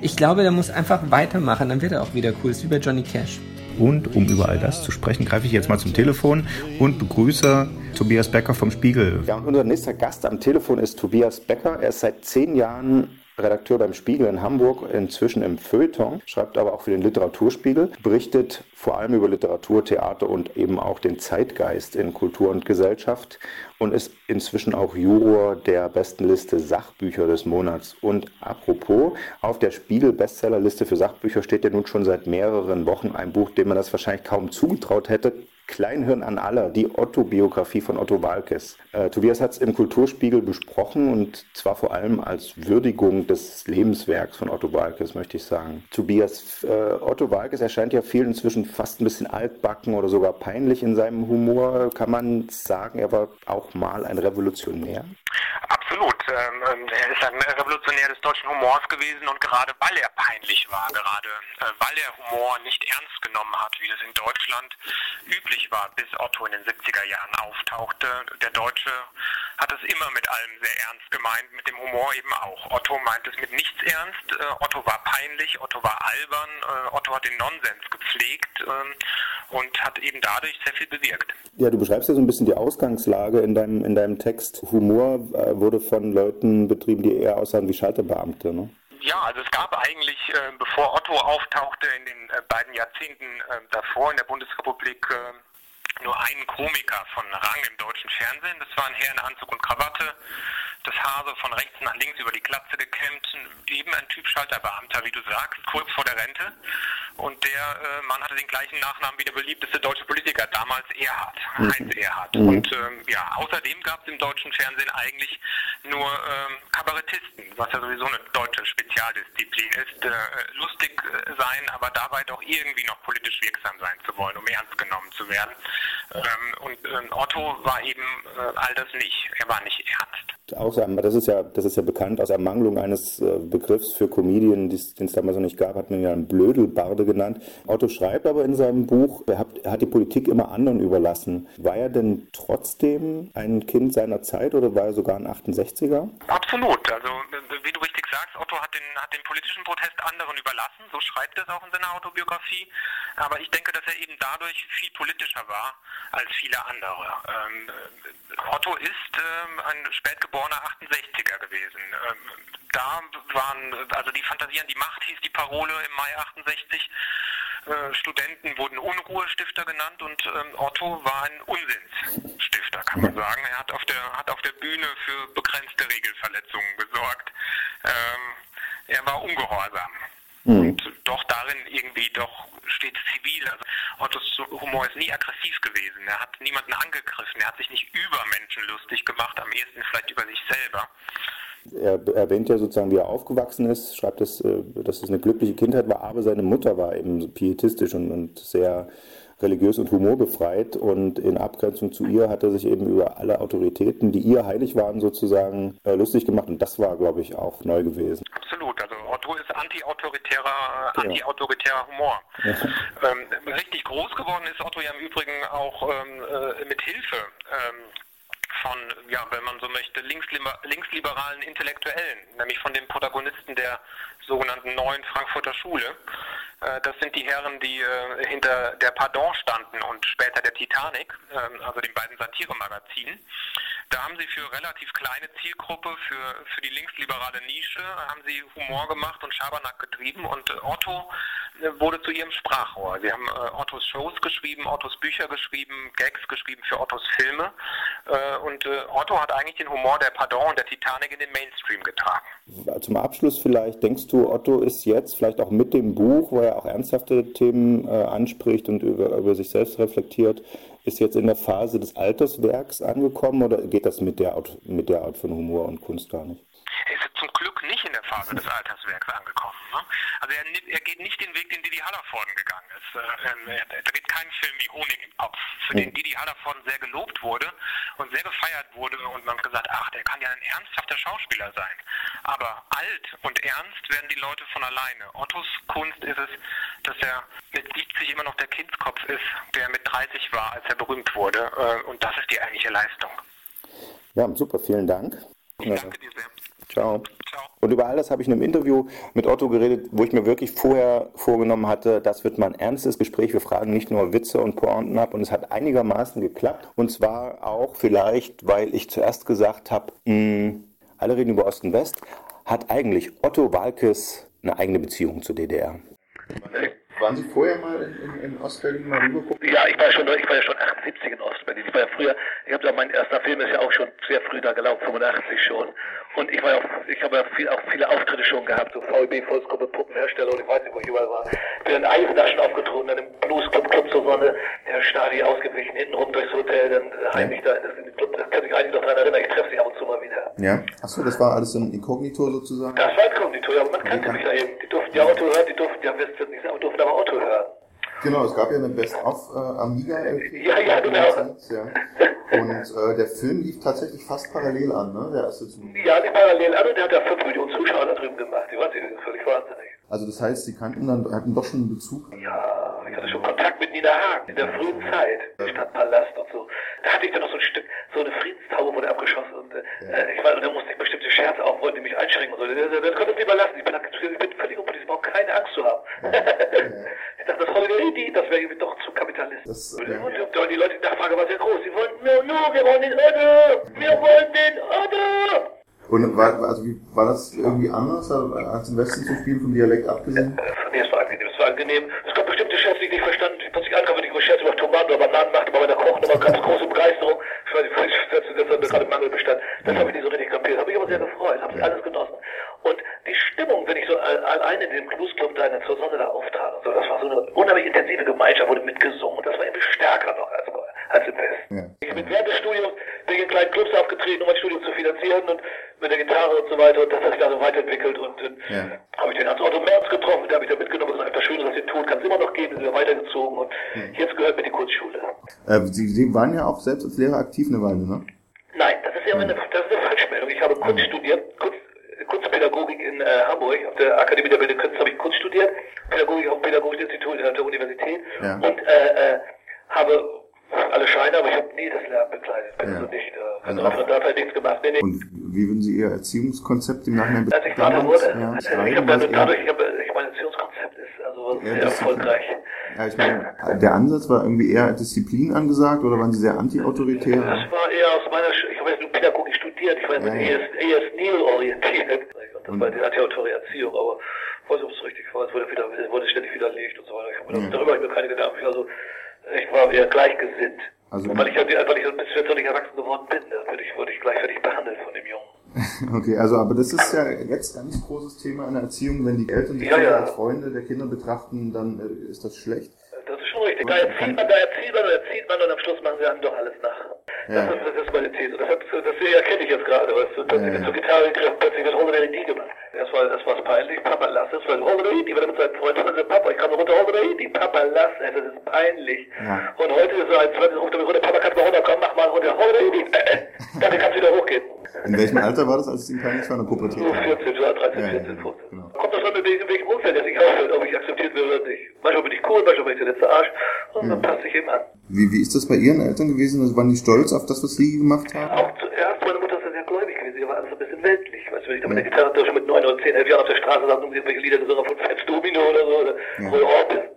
Ich glaube, der muss einfach weitermachen, dann wird er auch wieder cool. Ist wie bei Johnny Cash. Und um über all das zu sprechen, greife ich jetzt mal zum Telefon und begrüße Tobias Becker vom Spiegel. Ja, und unser nächster Gast am Telefon ist Tobias Becker. Er ist seit zehn Jahren Redakteur beim Spiegel in Hamburg, inzwischen im Feuilleton, schreibt aber auch für den Literaturspiegel, berichtet vor allem über Literatur, Theater und eben auch den Zeitgeist in Kultur und Gesellschaft und ist inzwischen auch Juror der besten Liste Sachbücher des Monats. Und apropos, auf der Spiegel-Bestsellerliste für Sachbücher steht ja nun schon seit mehreren Wochen ein Buch, dem man das wahrscheinlich kaum zugetraut hätte, Kleinhirn an aller, die Otto-Biografie von Otto Walkes. Äh, Tobias hat es im Kulturspiegel besprochen und zwar vor allem als Würdigung des Lebenswerks von Otto Walkes, möchte ich sagen. Tobias, äh, Otto Walkes erscheint ja vielen inzwischen fast ein bisschen altbacken oder sogar peinlich in seinem Humor. Kann man sagen, er war auch mal ein Revolutionär? Absolut. Ähm, ähm, er ist ein Revolutionär des deutschen Humors gewesen und gerade weil er peinlich war, gerade äh, weil der Humor nicht ernst genommen hat, wie es in Deutschland üblich war, bis Otto in den 70er Jahren auftauchte. Der Deutsche hat es immer mit allem sehr ernst gemeint, mit dem Humor eben auch. Otto meint es mit nichts ernst. Äh, Otto war peinlich, Otto war albern, äh, Otto hat den Nonsens gepflegt ähm, und hat eben dadurch sehr viel bewirkt. Ja, du beschreibst ja so ein bisschen die Ausgangslage in deinem, in deinem Text. Humor äh, wurde von Leuten betrieben, die eher aussahen wie Schalterbeamte, ne? Ja, also es gab eigentlich, äh, bevor Otto auftauchte, in den äh, beiden Jahrzehnten äh, davor in der Bundesrepublik äh, nur einen Komiker von Rang im deutschen Fernsehen. Das war ein Herr in Anzug und Krawatte, das Haar so von rechts nach links über die Glatze gekämmt, eben ein Typ Schalterbeamter, wie du sagst, kurz vor der Rente. Und der äh, Mann hatte den gleichen Nachnamen wie der beliebteste deutsche Politiker, damals Erhard, Mhm. Heinz Erhard. Mhm. Und ähm, ja, außerdem gab es im deutschen Fernsehen eigentlich nur ähm, Kabarettisten, was ja sowieso eine deutsche Spezialdisziplin ist. Äh, lustig äh, sein, aber dabei doch irgendwie noch politisch wirksam sein zu wollen, um ernst genommen zu werden. Ähm, und ähm, Otto war eben äh, all das nicht. Er war nicht ernst. Außer, das ist ja, das ist ja bekannt, aus Ermangelung eines äh, Begriffs für Comedian, den es damals noch nicht gab, hat man ja einen Blödelbarde genannt. Otto schreibt aber in seinem Buch, er hat, er hat die Politik immer anderen überlassen. War er denn trotzdem ein Kind seiner Zeit oder war er sogar ein 68er? Absolut. Also wie du sagst, Otto hat den, hat den politischen Protest anderen überlassen, so schreibt er es auch in seiner Autobiografie. Aber ich denke, dass er eben dadurch viel politischer war als viele andere. Ähm, äh, Otto ist ähm, ein spätgeborener 68er gewesen. Ähm, da waren, also die Fantasie an die Macht hieß die Parole im Mai 68. Äh, Studenten wurden Unruhestifter genannt und ähm, Otto war ein Unsinnsstifter, kann man sagen. Er hat auf der, hat auf der Bühne für begrenzte Regelverletzungen gesorgt. Ähm, er war ungehorsam. Und doch darin irgendwie doch steht zivil. Also Ottos Humor ist nie aggressiv gewesen. Er hat niemanden angegriffen. Er hat sich nicht über Menschen lustig gemacht, am ehesten vielleicht über sich selber. Er erwähnt ja sozusagen, wie er aufgewachsen ist, schreibt, dass, äh, dass es eine glückliche Kindheit war, aber seine Mutter war eben pietistisch und, und sehr religiös und humorbefreit und in Abgrenzung zu ihr hat er sich eben über alle Autoritäten, die ihr heilig waren, sozusagen äh, lustig gemacht und das war, glaube ich, auch neu gewesen. Absolut. Also Otto ist anti-autoritärer, äh, anti-autoritärer Humor. Ähm, richtig groß geworden ist Otto ja im Übrigen auch ähm, äh, mit Hilfe ähm, von, ja, wenn man so möchte, linksliber linksliberalen Intellektuellen, nämlich von den Protagonisten der sogenannten neuen Frankfurter Schule. Äh, das sind die Herren, die äh, hinter der Pardon standen und später der Titanic, ähm, also den beiden Satiremagazinen. Da haben sie für relativ kleine Zielgruppe, für, für die linksliberale Nische, haben sie Humor gemacht und Schabernack getrieben und äh, Otto wurde zu ihrem Sprachrohr. Sie haben Ottos Shows geschrieben, Ottos Bücher geschrieben, Gags geschrieben für Ottos Filme und Otto hat eigentlich den Humor der Pardon und der Titanic in den Mainstream getragen. Zum Abschluss vielleicht, denkst du, Otto ist jetzt vielleicht auch mit dem Buch, wo er auch ernsthafte Themen äh, anspricht und über, über sich selbst reflektiert, ist jetzt in der Phase des Alterswerks angekommen oder geht das mit der mit der Art von Humor und Kunst gar nicht? Er ist zum Glück nicht in der Phase des Alterswerks angekommen. Ne? Also er, er geht nicht den Weg, den Didi Hallervorden gegangen ist. Äh, ähm, er, er dreht keinen Film wie Honig im Kopf, für den Didi Hallervorden sehr gelobt wurde und sehr gefeiert wurde und man hat gesagt, ach, der kann ja ein ernsthafter Schauspieler sein. Aber alt und ernst werden die Leute von alleine. Ottos Kunst ist es, dass er mit 70 immer noch der Kindskopf ist, der mit 30 war, als er berühmt wurde. Äh, und das ist die eigentliche Leistung. Ja, super, vielen Dank. Ich danke dir sehr. Ciao. Und über all das habe ich in einem Interview mit Otto geredet, wo ich mir wirklich vorher vorgenommen hatte, das wird mal ein ernstes Gespräch. Wir fragen nicht nur Witze und Pointen ab und es hat einigermaßen geklappt. Und zwar auch vielleicht, weil ich zuerst gesagt habe, mh, alle reden über Ost und West, hat eigentlich Otto Walkes eine eigene Beziehung zur DDR. Waren Sie vorher mal in, in, in Ostberlin mal rübergucken? Ja, ich war schon, ich war ja schon 78 in Ostberlin. Ich war ja früher, ich habe ja, mein erster Film ist ja auch schon sehr früh da gelaufen, 85 schon. Und ich war ja ich habe ja viel, auch viele Auftritte schon gehabt, so VEB, Volksgruppe, Puppenhersteller und ich weiß nicht, wo ich überall war. Bin in Eisenach aufgetreten, dann im Bluesclub, Club zur Sonne, der Stadi ausgewichen, hintenrum durchs Hotel, dann äh, heimlich da in das, den Club, da kann sich einige noch dran erinnern, ich treffe sie ab und zu mal wieder. Ja. Achso, das war alles so ein Inkognito sozusagen? Das war Inkognito, ja, aber man kannte mich da eben. Die durften ja Auto hören, die durften ja Westwind nicht sagen, durften aber Auto hören. Genau, es gab ja eine Best-of äh, Amiga. Ja, ja, genau. Ja. Und äh, der Film lief tatsächlich fast parallel an, ne? Der erste zu. Ja, parallel an und der hat ja 5 Millionen Zuschauer da drüben gemacht. Die waren völlig wahnsinnig. Also das heißt, Sie kannten dann, hatten doch schon einen Bezug? Ja, ich hatte schon Kontakt mit Nina Hagen in der frühen Zeit, Stadtpalast und so. Da hatte ich dann noch so ein Stück, so eine Friedenstaube wurde abgeschossen und äh, ich war, und da musste ich bestimmte Scherze auch, wollten die mich einschränken und so. Das, das konnte es lieber lassen. Ich bin, ich bin völlig unpolitisch, überhaupt keine Angst zu haben. ich dachte, das Holiday, das wäre irgendwie doch zu kapitalistisch. Das, und, und, und die Leute, die Nachfrage war sehr groß. Sie wollten, no, no, wir wollen den Otto! Wir wollen den Otto! Und war, also wie, war das irgendwie anders als im Westen zu spielen, vom Dialekt abgesehen? Nee, es war angenehm, es war angenehm. Es gab bestimmte Scherze, die ich nicht verstanden. Ich plötzlich ankam, wenn ich über Scherze über Tomaten oder Bananen machte, bei meiner Kochen immer ganz große Begeisterung. Ich weiß nicht, das mir gerade Mangel bestand. Das habe ich nicht so richtig kapiert. Habe mich aber sehr gefreut, habe alles genossen. Und die Stimmung, wenn ich so alleine in dem Bluesclub da in der zur Sonne da auftrat so, das war so eine unheimlich intensive Gemeinschaft, wurde mitgesungen. Das war irgendwie stärker noch als, als im Westen. Ja. Ich bin während des Studiums bin ich in kleinen Clubs aufgetreten, um mein Studium zu finanzieren und mit der Gitarre und so weiter und das hat sich da so weiterentwickelt und dann ja. habe ich den Hans Otto Merz getroffen, der habe ich da mitgenommen und gesagt, das Schöne, was ihr tut, kann es immer noch geben, sind wir weitergezogen und Hm. jetzt gehört mir die Kunstschule. Äh, Sie, Sie waren ja auch selbst als Lehrer aktiv eine Weile, ne? Nein, das ist ja eine, das ist eine Falschmeldung. Ich habe Kunst studiert, Kunst, Kunstpädagogik in äh, Hamburg, auf der Akademie der Bildenden Künste habe ich Kunst studiert, Pädagogik auf dem Pädagogischen Institut der Universität Ja. und äh, äh, habe alle Scheine, aber ich habe nie das Lernen bekleidet. Bin Ja. also nicht, äh, Also also auch- Referat nichts gemacht. Nee, nee. Und wie würden Sie Ihr Erziehungskonzept im Nachhinein Als ich Vater wurde, ja, äh, ich habe also eher- dadurch, ich habe, ich mein Erziehungskonzept ist also Ja, sehr erfolgreich. Ja, ich meine, der Ansatz war irgendwie eher Disziplin angesagt oder waren Sie sehr anti-autoritär? Das war eher aus meiner, Sch- ich habe jetzt nur Pädagogik studiert, ich war Ja, ja. ES, ES Neil orientiert. Und das war die antiautoritäre Erziehung, aber ich weiß nicht, es richtig war, es wurde, wieder, wurde ständig widerlegt und so weiter. Ich habe mir Ja. darüber habe ich mir keine Gedanken, also ich war eher gleichgesinnt. Also- weil ich, ja- weil ich bis jetzt noch nicht erwachsen geworden bin, da würde ich, wurde ich gleichwertig behandelt von dem Jungen. Okay, also aber das ist ja jetzt ganz großes Thema in der Erziehung, wenn die Eltern die Ja, Kinder ja. als Freunde der Kinder betrachten, dann äh, ist das schlecht. Das ist schon richtig. Da erzieht man, da erzieht man und erzieht man und am Schluss machen sie einem doch alles nach. Ja. Das, ist, das ist meine These. Das, hat, das erkenne ich jetzt gerade, weißt du. Plötzlich Ja, ja. wird zur Gitarre gegriffen, plötzlich wird Holiday gemacht. Das war, das war peinlich. Papa, lass es, weil Holiday er mit seinem Freund sagt, Papa, ich kann runter, Holiday Papa, lass es, das ist peinlich. Ja. Und heute ist er ein zweites, ruft er runter, Papa, kannst du mal runter, komm, mach mal runter, Holiday äh, äh, dann kannst du wieder hochgehen. In welchem Alter war das, als es Ihnen peinlich war? In der Pubertät? So 14, ja, 13, Ja, ja, 14, 15. genau. Kommt das an, mit welchem Umfeld er sich aufhört, ob ich akzeptiert werde oder nicht. Manchmal bin ich cool, manchmal bin ich der letzte Arsch. Und dann passt sich eben an. Wie, wie ist das bei Ihren Eltern gewesen? Also waren die stolz auf das, was Sie gemacht haben? Auch zuerst, meine Mutter ist ja sehr gläubig gewesen, sie war alles ein bisschen weltlich. Weißt du, wenn ich da mit der Gitarre schon mit 9 oder 10, 11 Jahren auf der Straße saß und irgendwelche Lieder gesungen von Fats Domino oder so, oder Ja. Roy Orbison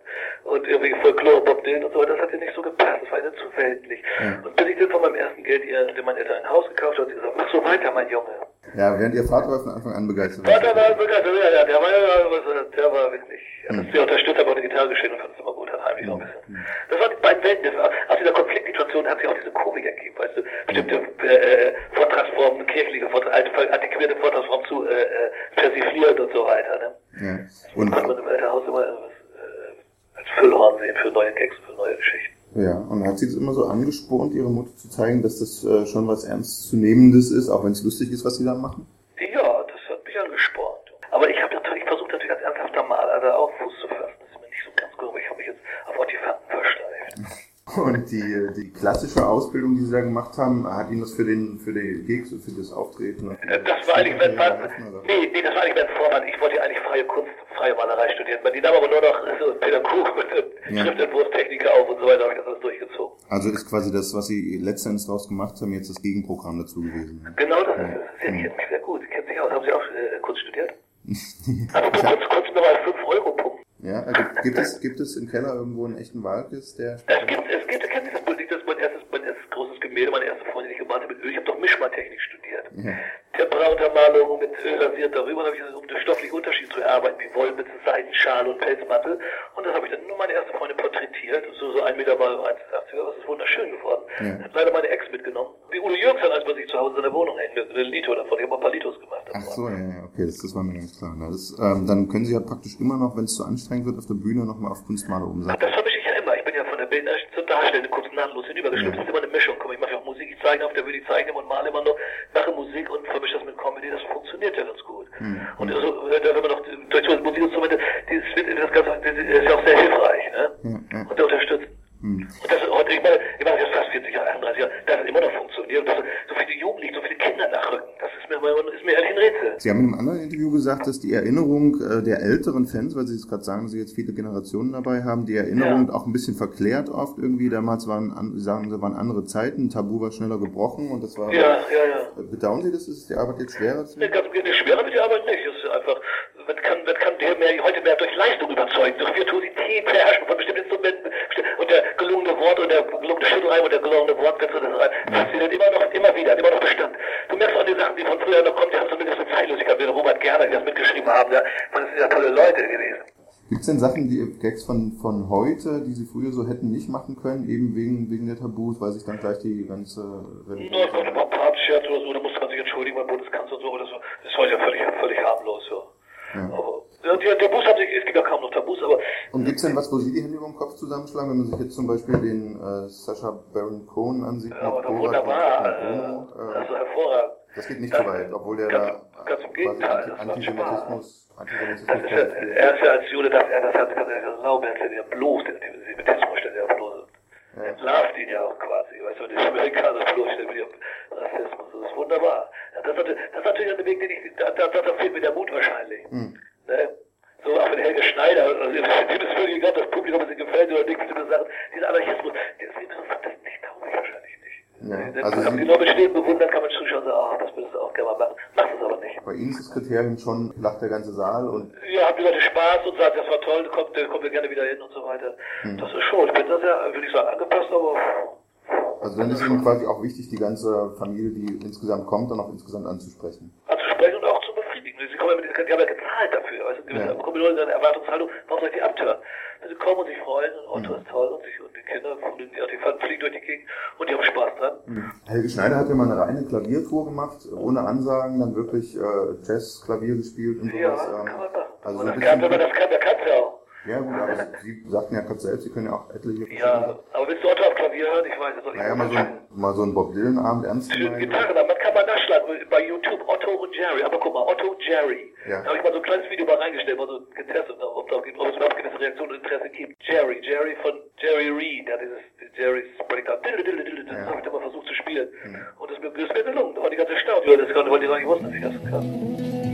und irgendwie Folklore, Bob Dylan und so, das hat ihr nicht so gepasst, das war ihr zu weltlich. Ja. Und bis ich dann von meinem ersten Geld ihr, meinen Eltern ein Haus gekauft hat sie gesagt, mach so weiter, mein Junge. Ja, während Ihr Vater war von Anfang an begeistert. Vater war begeistert, ja, ja, der war ja, der war wirklich, er hat Hm. sie unterstützt, aber eine Gitarre geschrieben und fand es immer gut, hat heimlich auch ein bisschen. Das waren die beiden Welten, war, aus dieser Konfliktsituation hat sich auch diese Komik ergeben, weißt du, bestimmte äh, Vortragsformen, kirchliche Vortrags, alte, antiquierte Vortragsformen zu äh, äh, persifliert und so weiter, ne. Ja. Und Und, konnte man im Elternhaus immer äh, als Füllhorn sehen für neue Gags, für neue Geschichten. ja, und hat Sie das immer so angespornt, Ihre Mutter zu zeigen, dass das äh, schon was Ernstzunehmendes ist, auch wenn es lustig ist, was Sie da machen? Ja, das hat mich angespornt. Aber ich habe natürlich versucht, natürlich als ernsthafter Maler da auch Fuß zu fassen. Das ist mir nicht so ganz gelungen. Ich habe mich jetzt auf Ortifanten versteift. Und die, die klassische Ausbildung, die Sie da gemacht haben, hat Ihnen das für den für die Gigs und für das Auftreten? und- Äh, Das war eigentlich mein Ja, Mann. Nee, nee, das war eigentlich mein Vormann. Ich wollte ja eigentlich freie Kunst, freie Malerei studieren. Die nahm aber nur noch so Pädagog mit äh, Ja. Schriftentwurfstechniker auf und so weiter, habe ich das alles durchgezogen. Also ist quasi das, was Sie letztendlich draus gemacht haben, jetzt das Gegenprogramm dazu gewesen. ne? Genau das ist es. Sie Hm. kennt mich sehr gut. Sie kennt sich aus. Haben Sie auch äh, Kunst studiert? Aber Kunst, Kunst mir mal 5 Euro pumpen. Ja, also gibt es, gibt es im Keller irgendwo einen echten Walkes, der... Es gibt, es gibt, kennt Sie das nicht? Das ist mein erstes, mein erstes großes Gemälde, meine erste Freundin, die ich gemalt habe mit Öl. Ich habe doch Mischmaltechnik studiert. Ja. Temperauntermalung, mit Öl rasiert darüber. Habe ich gesagt, um den stofflichen Unterschied zu erarbeiten, wie Wollmütze, Seidenschal und Pelzmantel. Und das habe ich dann nur meine erste Freundin porträtiert, so, so ein Meter mal 1,80er, das ist wunderschön geworden. Ja. Hat leider meine Ex mitgenommen. Wie Udo Jürgens hat, als man sich zu Hause in der Wohnung hängt, ein Lito davon. Ich habe mal ein paar Litos gemacht. Ach so, ja, ja, okay, das, das war mir ganz klar. Das, ähm, dann können Sie ja praktisch immer noch, wenn es zu anstrengend wird, auf der Bühne nochmal auf Kunstmaler umsetzen. Das vermische ich ja immer. Ich bin ja von der Bildner zum Darstellen kurz nahtlos hinübergeschlüpft. Das ist immer eine Mischung. Mal, ich mache ja auch Musik, ich zeichne auf der Bühne, ich zeichne und male immer noch, mache Musik und vermische das mit Comedy. Das funktioniert ja ganz gut. Und also, da wenn man noch durch die Musikinstrumente, dieses, das Ganze das ist ja auch sehr hilfreich, ne? Und der unterstützt. Und das ist heute, ich meine, ich meine, jetzt fast 40 Jahre, 38 Jahre, dass es immer noch funktioniert und dass so viele Jugendliche, so viele Kinder nachrücken, das ist mir, ist mir ehrlich ein Rätsel. Sie haben in einem anderen Interview gesagt, dass die Erinnerung äh, der älteren Fans, weil Sie es gerade sagen, dass Sie jetzt viele Generationen dabei haben, die Erinnerung auch ein bisschen verklärt oft irgendwie. Damals waren, sagen Sie, waren andere Zeiten, Tabu war schneller gebrochen und das war... Ja, ja, ja. Bedauern Sie das? Ist die Arbeit jetzt schwerer? Nee, ganz schwerer wird die Arbeit nicht. Es ist einfach, man kann, man kann der mehr, heute mehr durch Leistung überzeugen, durch Virtuosität beherrschen von bestimmten Instrumenten und der gelungene Wort und der gelungene Schüttelreim und der gelungene Wortwitz und das fasziniert immer noch, immer wieder, hat immer noch Bestand. Du merkst auch die Sachen, die von früher noch kommen, die haben zumindest eine Zeitlosigkeit, wie der Robert Gerner, die das mitgeschrieben haben, ja. Das sind ja tolle Leute gewesen. Gibt es denn Sachen, die Gags von, von heute, die Sie früher so hätten nicht machen können, eben wegen, wegen der Tabus, weil sich dann gleich die ganze Religion... Na, kommt immer Papstscherz oder so, da musste man sich entschuldigen beim Bundeskanzler und so, oder so. Das ist heute ja völlig, völlig harmlos, ja. Aber, ja, die Tabus haben sich, es gibt ja kaum noch Tabus, aber Und gibt es denn was, wo Sie die Hände über den Kopf zusammenschlagen, wenn man sich jetzt zum Beispiel den äh, Sacha Baron Cohen ansieht? Ja, Borat wunderbar. und Bruno, äh, das ist hervorragend. das geht nicht so weit, obwohl der Ganz, da ganz im Gegenteil, das Antisemitismus, Antisemitismus Das ist ja, er ist ja als Jude, das, er, das hat, das hat Laubertler, der bloß den Antisemitismus stellt, der bloß entlarvt ihn ja auch quasi, weißt du, die Amerikaner bloßstellen mit ihrem Rassismus, das ist wunderbar. Ja, Das, hat- das ist natürlich ein Weg, den ich, da, da, da fehlt mir der Mut wahrscheinlich. Hm. Ne? So auch wenn Helge Schneider, also, dem ist völlig egal, ob das Publikum es gefällt oder nichts, du gesagt, dieser Anarchismus, der ist ihm so fantastisch traurig wahrscheinlich nicht. Ja, also haben die Sie, Leute stehen bewundern, kann man zuschauen und sagen, ach, das würdest du auch gerne mal machen. Machst es aber nicht. bei Ihnen ist das Kriterium schon, lacht der ganze Saal und Ja, haben die Leute Spaß und sagen, das war toll, kommt, wir gerne wieder hin und so weiter. Das ist schon, ich bin da sehr, würde ich sagen, angepasst, aber also dann ist Ihnen quasi auch wichtig, die ganze Familie, die insgesamt kommt, dann auch insgesamt anzusprechen. anzusprechen und. Sie kommen ja mit, die haben ja gezahlt dafür. Also, Ja. ja. kommen die Leute in eine Erwartungshaltung, warum soll ich die abtören? Sie kommen und sich freuen und Otto ist toll und, sich, und die Kinder von den ja, die fliegen durch die Gegend und die haben Spaß dran. Helge Schneider hat ja mal eine reine Klaviertour gemacht, ohne Ansagen, dann wirklich äh, Jazz-Klavier gespielt und Ja, sowas. ähm, kann man machen. also das kann, wenn man das kann, der kann es ja auch. Ja gut, aber Sie sagten ja gerade selbst, Sie können ja auch etliche Ja, aber willst du Otto auf Klavier hören? Ich weiß es noch nicht. Naja, mal so, ein- mal so ein Bob Dylan-Abend ernst gemeint. Gitarre, da. man kann mal nachschlagen bei YouTube Otto und Jerry. Aber guck mal, Otto Jerry. Ja. Da habe ich mal so ein kleines Video mal reingestellt, mal so getestet, ob, da, ob es überhaupt gewisse Reaktionen und Interesse gibt. Jerry, Jerry von Jerry Reed, der hat dieses Jerry's Breakdown. Das habe ich dann mal versucht zu spielen. Und das ist mir, das ist mir gelungen. Da waren die ganz erstaunt. Die Leute das konnten, weil die sagen, ich wusste, dass ich das kann.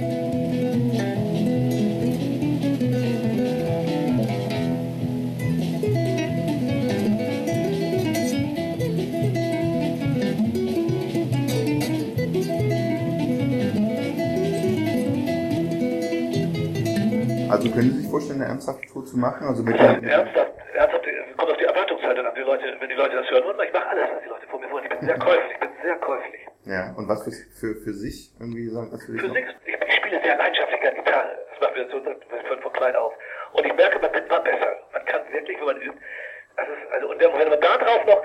Also können Sie sich vorstellen, eine ernsthafte Tour zu machen? Also mit den, Ernsthaft, ernsthaft, kommt auf die Erwartungshaltung an. Die Leute, wenn die Leute das hören, und ich mache alles, was die Leute von mir wollen. Ich bin sehr käuflich, ich bin sehr käuflich. ja, und was für, für, für sich irgendwie sagen, das will ich ich, ich spiele sehr leidenschaftlich gerne Gitarre. Das macht mir so von, von klein auf. Und ich merke, man wird immer besser. Man kann wirklich, wenn man übt, also, also und wenn man da drauf noch,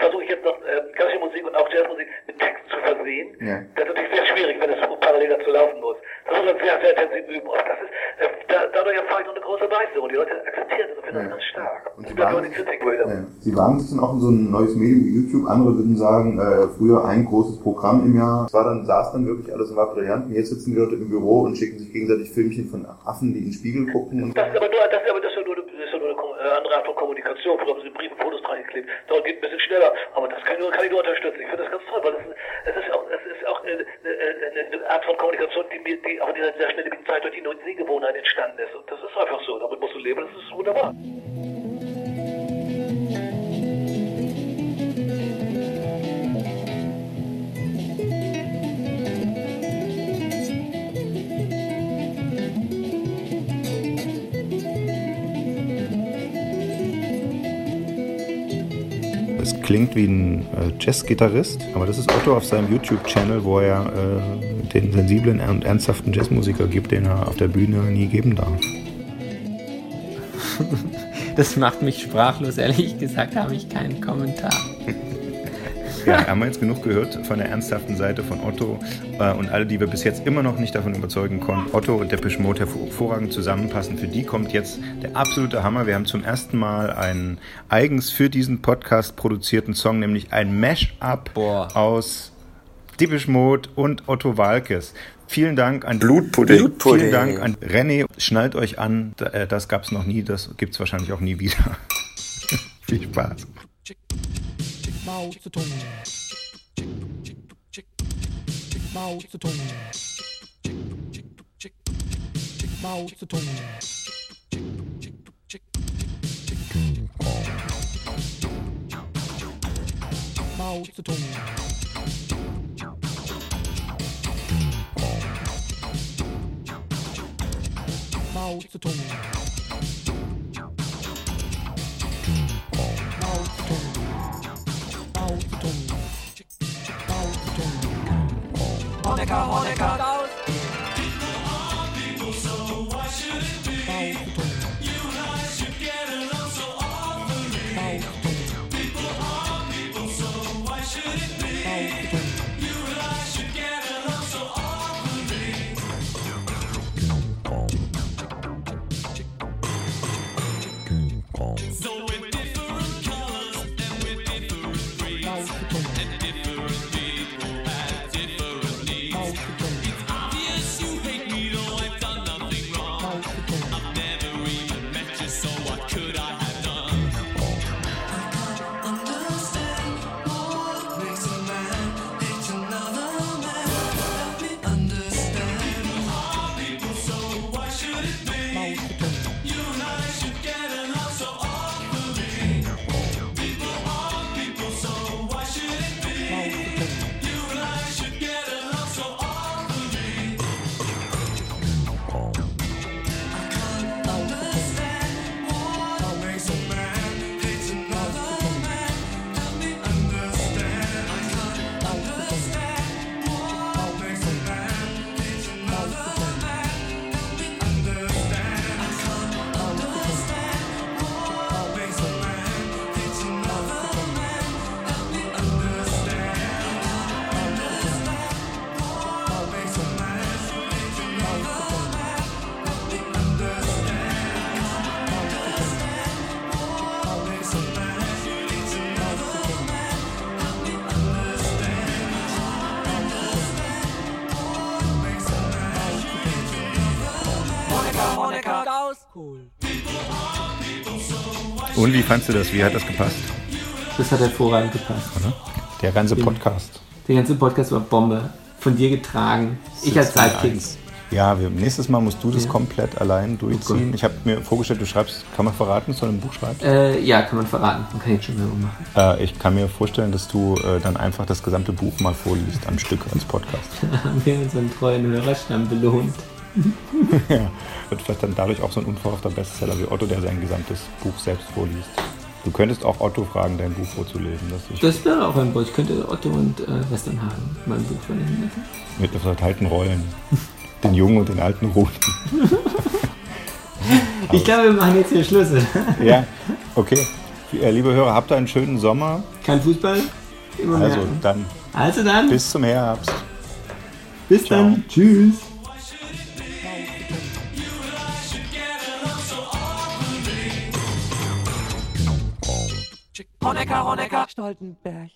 versuche ich jetzt noch äh, klassische Musik und auch Jazzmusik mit Texten zu versehen. Ja. Das ist natürlich sehr schwierig, wenn es so parallel dazu laufen muss. Das muss man sehr, sehr intensiv üben. Und das ist, äh, da, dadurch erfahre ich noch eine große Begeisterung. Die Leute akzeptieren das und finden das ganz stark. Und Sie auch wagen, die Kritik ja, Sie sich dann auch in so ein neues Medium wie YouTube. Andere würden sagen, äh, früher ein großes Programm im Jahr. Es war dann, saß dann wirklich alles und war brillant. Und jetzt sitzen die Leute im Büro und schicken sich gegenseitig Filmchen von Affen, die in den Spiegel gucken. Und Das ist aber nur, das ist aber das ist ja nur, eine- andere Art von Kommunikation. Früher haben sie Briefe, Fotos dran geklebt. Dauert geht ein bisschen schneller. Aber das kann ich nur, kann ich nur unterstützen. Ich finde das ganz toll, weil es ist auch, es ist auch eine, eine, eine Art von Kommunikation, die mir, die auch in dieser sehr schnelllebigen Zeit durch die neuen Sehgewohnheiten entstanden ist. Und das ist einfach so. Damit musst du leben. Das ist wunderbar. Klingt wie ein äh, Jazzgitarrist, aber das ist Otto auf seinem YouTube-Channel, wo er äh, den sensiblen und ernsthaften Jazzmusiker gibt, den er auf der Bühne nie geben darf. Das macht mich sprachlos. Ehrlich gesagt habe ich keinen Kommentar. Ja, haben wir jetzt genug gehört von der ernsthaften Seite von Otto äh, und alle, die wir bis jetzt immer noch nicht davon überzeugen konnten, Otto und Depeche Mode hervorragend zusammenpassen. Für die kommt jetzt der absolute Hammer. Wir haben zum ersten Mal einen eigens für diesen Podcast produzierten Song, nämlich ein Mash-up aus Depeche Mode und Otto Walkes. Vielen Dank an Blutpudding. Blutpudding. Vielen Dank an René. Schnallt euch an, äh, das gab's noch nie, das gibt's wahrscheinlich auch nie wieder. Viel Spaß. 毛泽东，毛泽东，毛泽东。毛泽东，毛泽东。毛泽东毛泽东 Honecker, Honecker. Und wie fandst du das? Wie hat das gepasst? Das hat hervorragend gepasst. Oder? Der ganze Podcast. Der ganze Podcast war Bombe. Von dir getragen. Ich als Sidekick. Ja, wir, nächstes Mal musst du das Ja. komplett allein durchziehen. Ich habe mir vorgestellt, du schreibst, kann man verraten, dass du ein Buch schreibst? Äh, ja, kann man verraten. Man kann jetzt schon Werbung machen. Äh, ich kann mir vorstellen, dass du äh, dann einfach das gesamte Buch mal vorliest am Stück als Podcast. Da haben wir unseren treuen Hörerstamm belohnt. Ja, wird vielleicht dann dadurch auch so ein unverhoffter Bestseller wie Otto, der sein gesamtes Buch selbst vorliest. Du könntest auch Otto fragen, dein Buch vorzulesen. Das Das wäre auch ein Buch. Ich könnte Otto und äh, Westernhagen mein Buch verlesen lassen. mit verteilten Rollen. Den jungen und den alten Ruten. Ich glaube, wir machen jetzt hier Schluss. ja, okay. Äh, Liebe Hörer, habt ihr einen schönen Sommer. Kein Fußball? Immer Also merken. dann. Also dann. Bis zum Herbst. Bis dann. Tschüss. Honecker, Honecker. Stoltenberg.